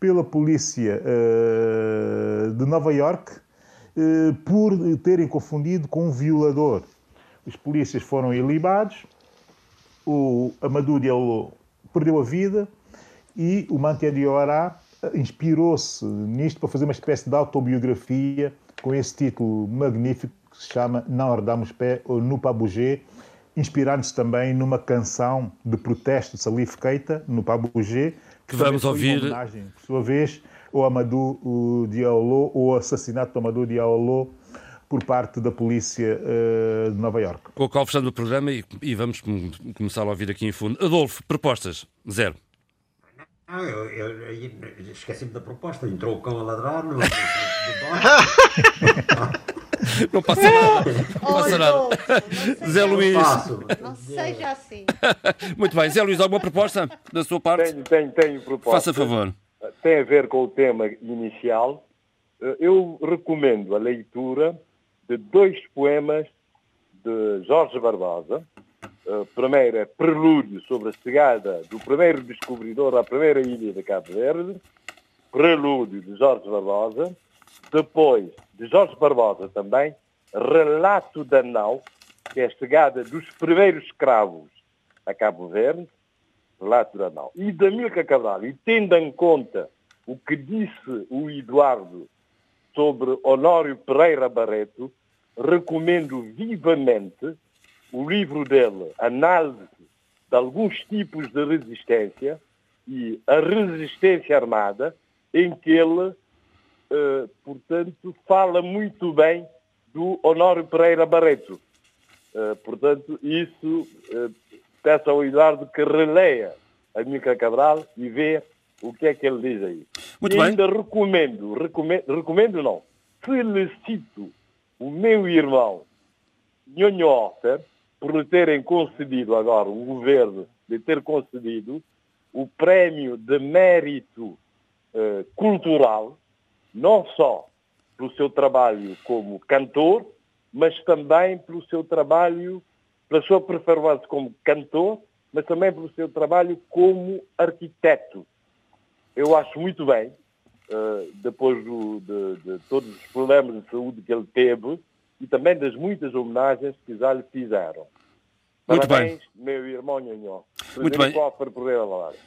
Speaker 7: pela polícia uh, de Nova York uh, por terem confundido com um violador. Os polícias foram ilibados, o Amadou perdeu a vida e o Mantia Diorá inspirou-se nisto para fazer uma espécie de autobiografia com esse título magnífico que se chama Não Herdamos Pé ou No Pabugé, inspirando-se também numa canção de protesto de Salif Keita, no Pabugé,
Speaker 2: que vamos ouvir.
Speaker 7: Homenagem, por sua vez, ao Amadou Diallo, o assassinato do Amadou Diallo por parte da polícia uh, de Nova York.
Speaker 2: Com o qual fechando o programa e, e, vamos começar a ouvir aqui em fundo. Adolfo, propostas? Zero.
Speaker 5: Ah, eu, eu, eu esqueci-me da proposta. Entrou o cão a ladrar no, no
Speaker 2: Não passa nada. Não passa nada. Zé Luís.
Speaker 4: Não seja assim.
Speaker 2: Muito bem. Zé Luís, alguma proposta da sua parte?
Speaker 3: Tenho, tenho, tenho proposta.
Speaker 2: Faça favor.
Speaker 3: Tem a ver com o tema inicial. Eh, eu recomendo a leitura de dois poemas de Jorge Barbosa, Uh, primeiro é prelúdio sobre a chegada do primeiro descobridor à primeira ilha de Cabo Verde, prelúdio de Jorge Barbosa, depois de Jorge Barbosa também, relato da nau, que é a chegada dos primeiros escravos a Cabo Verde, relato da nau, e da Milka Cabral, e tendo em conta o que disse o Eduardo sobre Honório Pereira Barreto, recomendo vivamente o livro dele, Análise de alguns tipos de resistência e a resistência armada, em que ele, portanto, fala muito bem do Honório Pereira Barreto. Eh, portanto, isso eh, peço ao Eduardo que releia a Mica Cabral e vê o que é que ele diz aí.
Speaker 2: Muito
Speaker 3: e
Speaker 2: bem.
Speaker 3: ainda recomendo, recomendo, recomendo não, felicito o meu irmão Nhonho Offer por lhe terem concedido agora, o governo de ter concedido o prémio de mérito eh, cultural, não só pelo seu trabalho como cantor, mas também pelo seu trabalho, pela sua performance como cantor, mas também pelo seu trabalho como arquiteto. Eu acho muito bem, eh, depois do- de, de todos os problemas de saúde que ele teve e também das muitas homenagens que já lhe fizeram.
Speaker 2: Muito
Speaker 3: Parabéns, meu irmão Nhonhó.
Speaker 2: Muito bem.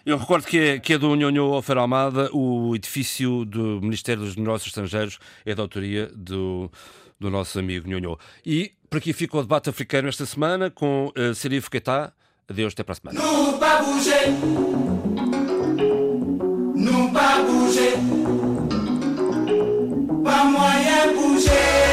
Speaker 2: Eu recordo que é, que é do Nhonho Ofer Almada, o edifício do Ministério dos Negócios Estrangeiros é da autoria do, do nosso amigo Nhonho. E por aqui fica o debate africano esta semana com uh, Serif Keita. Adeus, até para a semana.
Speaker 8: Nous pas bouger. Nous pas bouger. Pas moyen de bouger.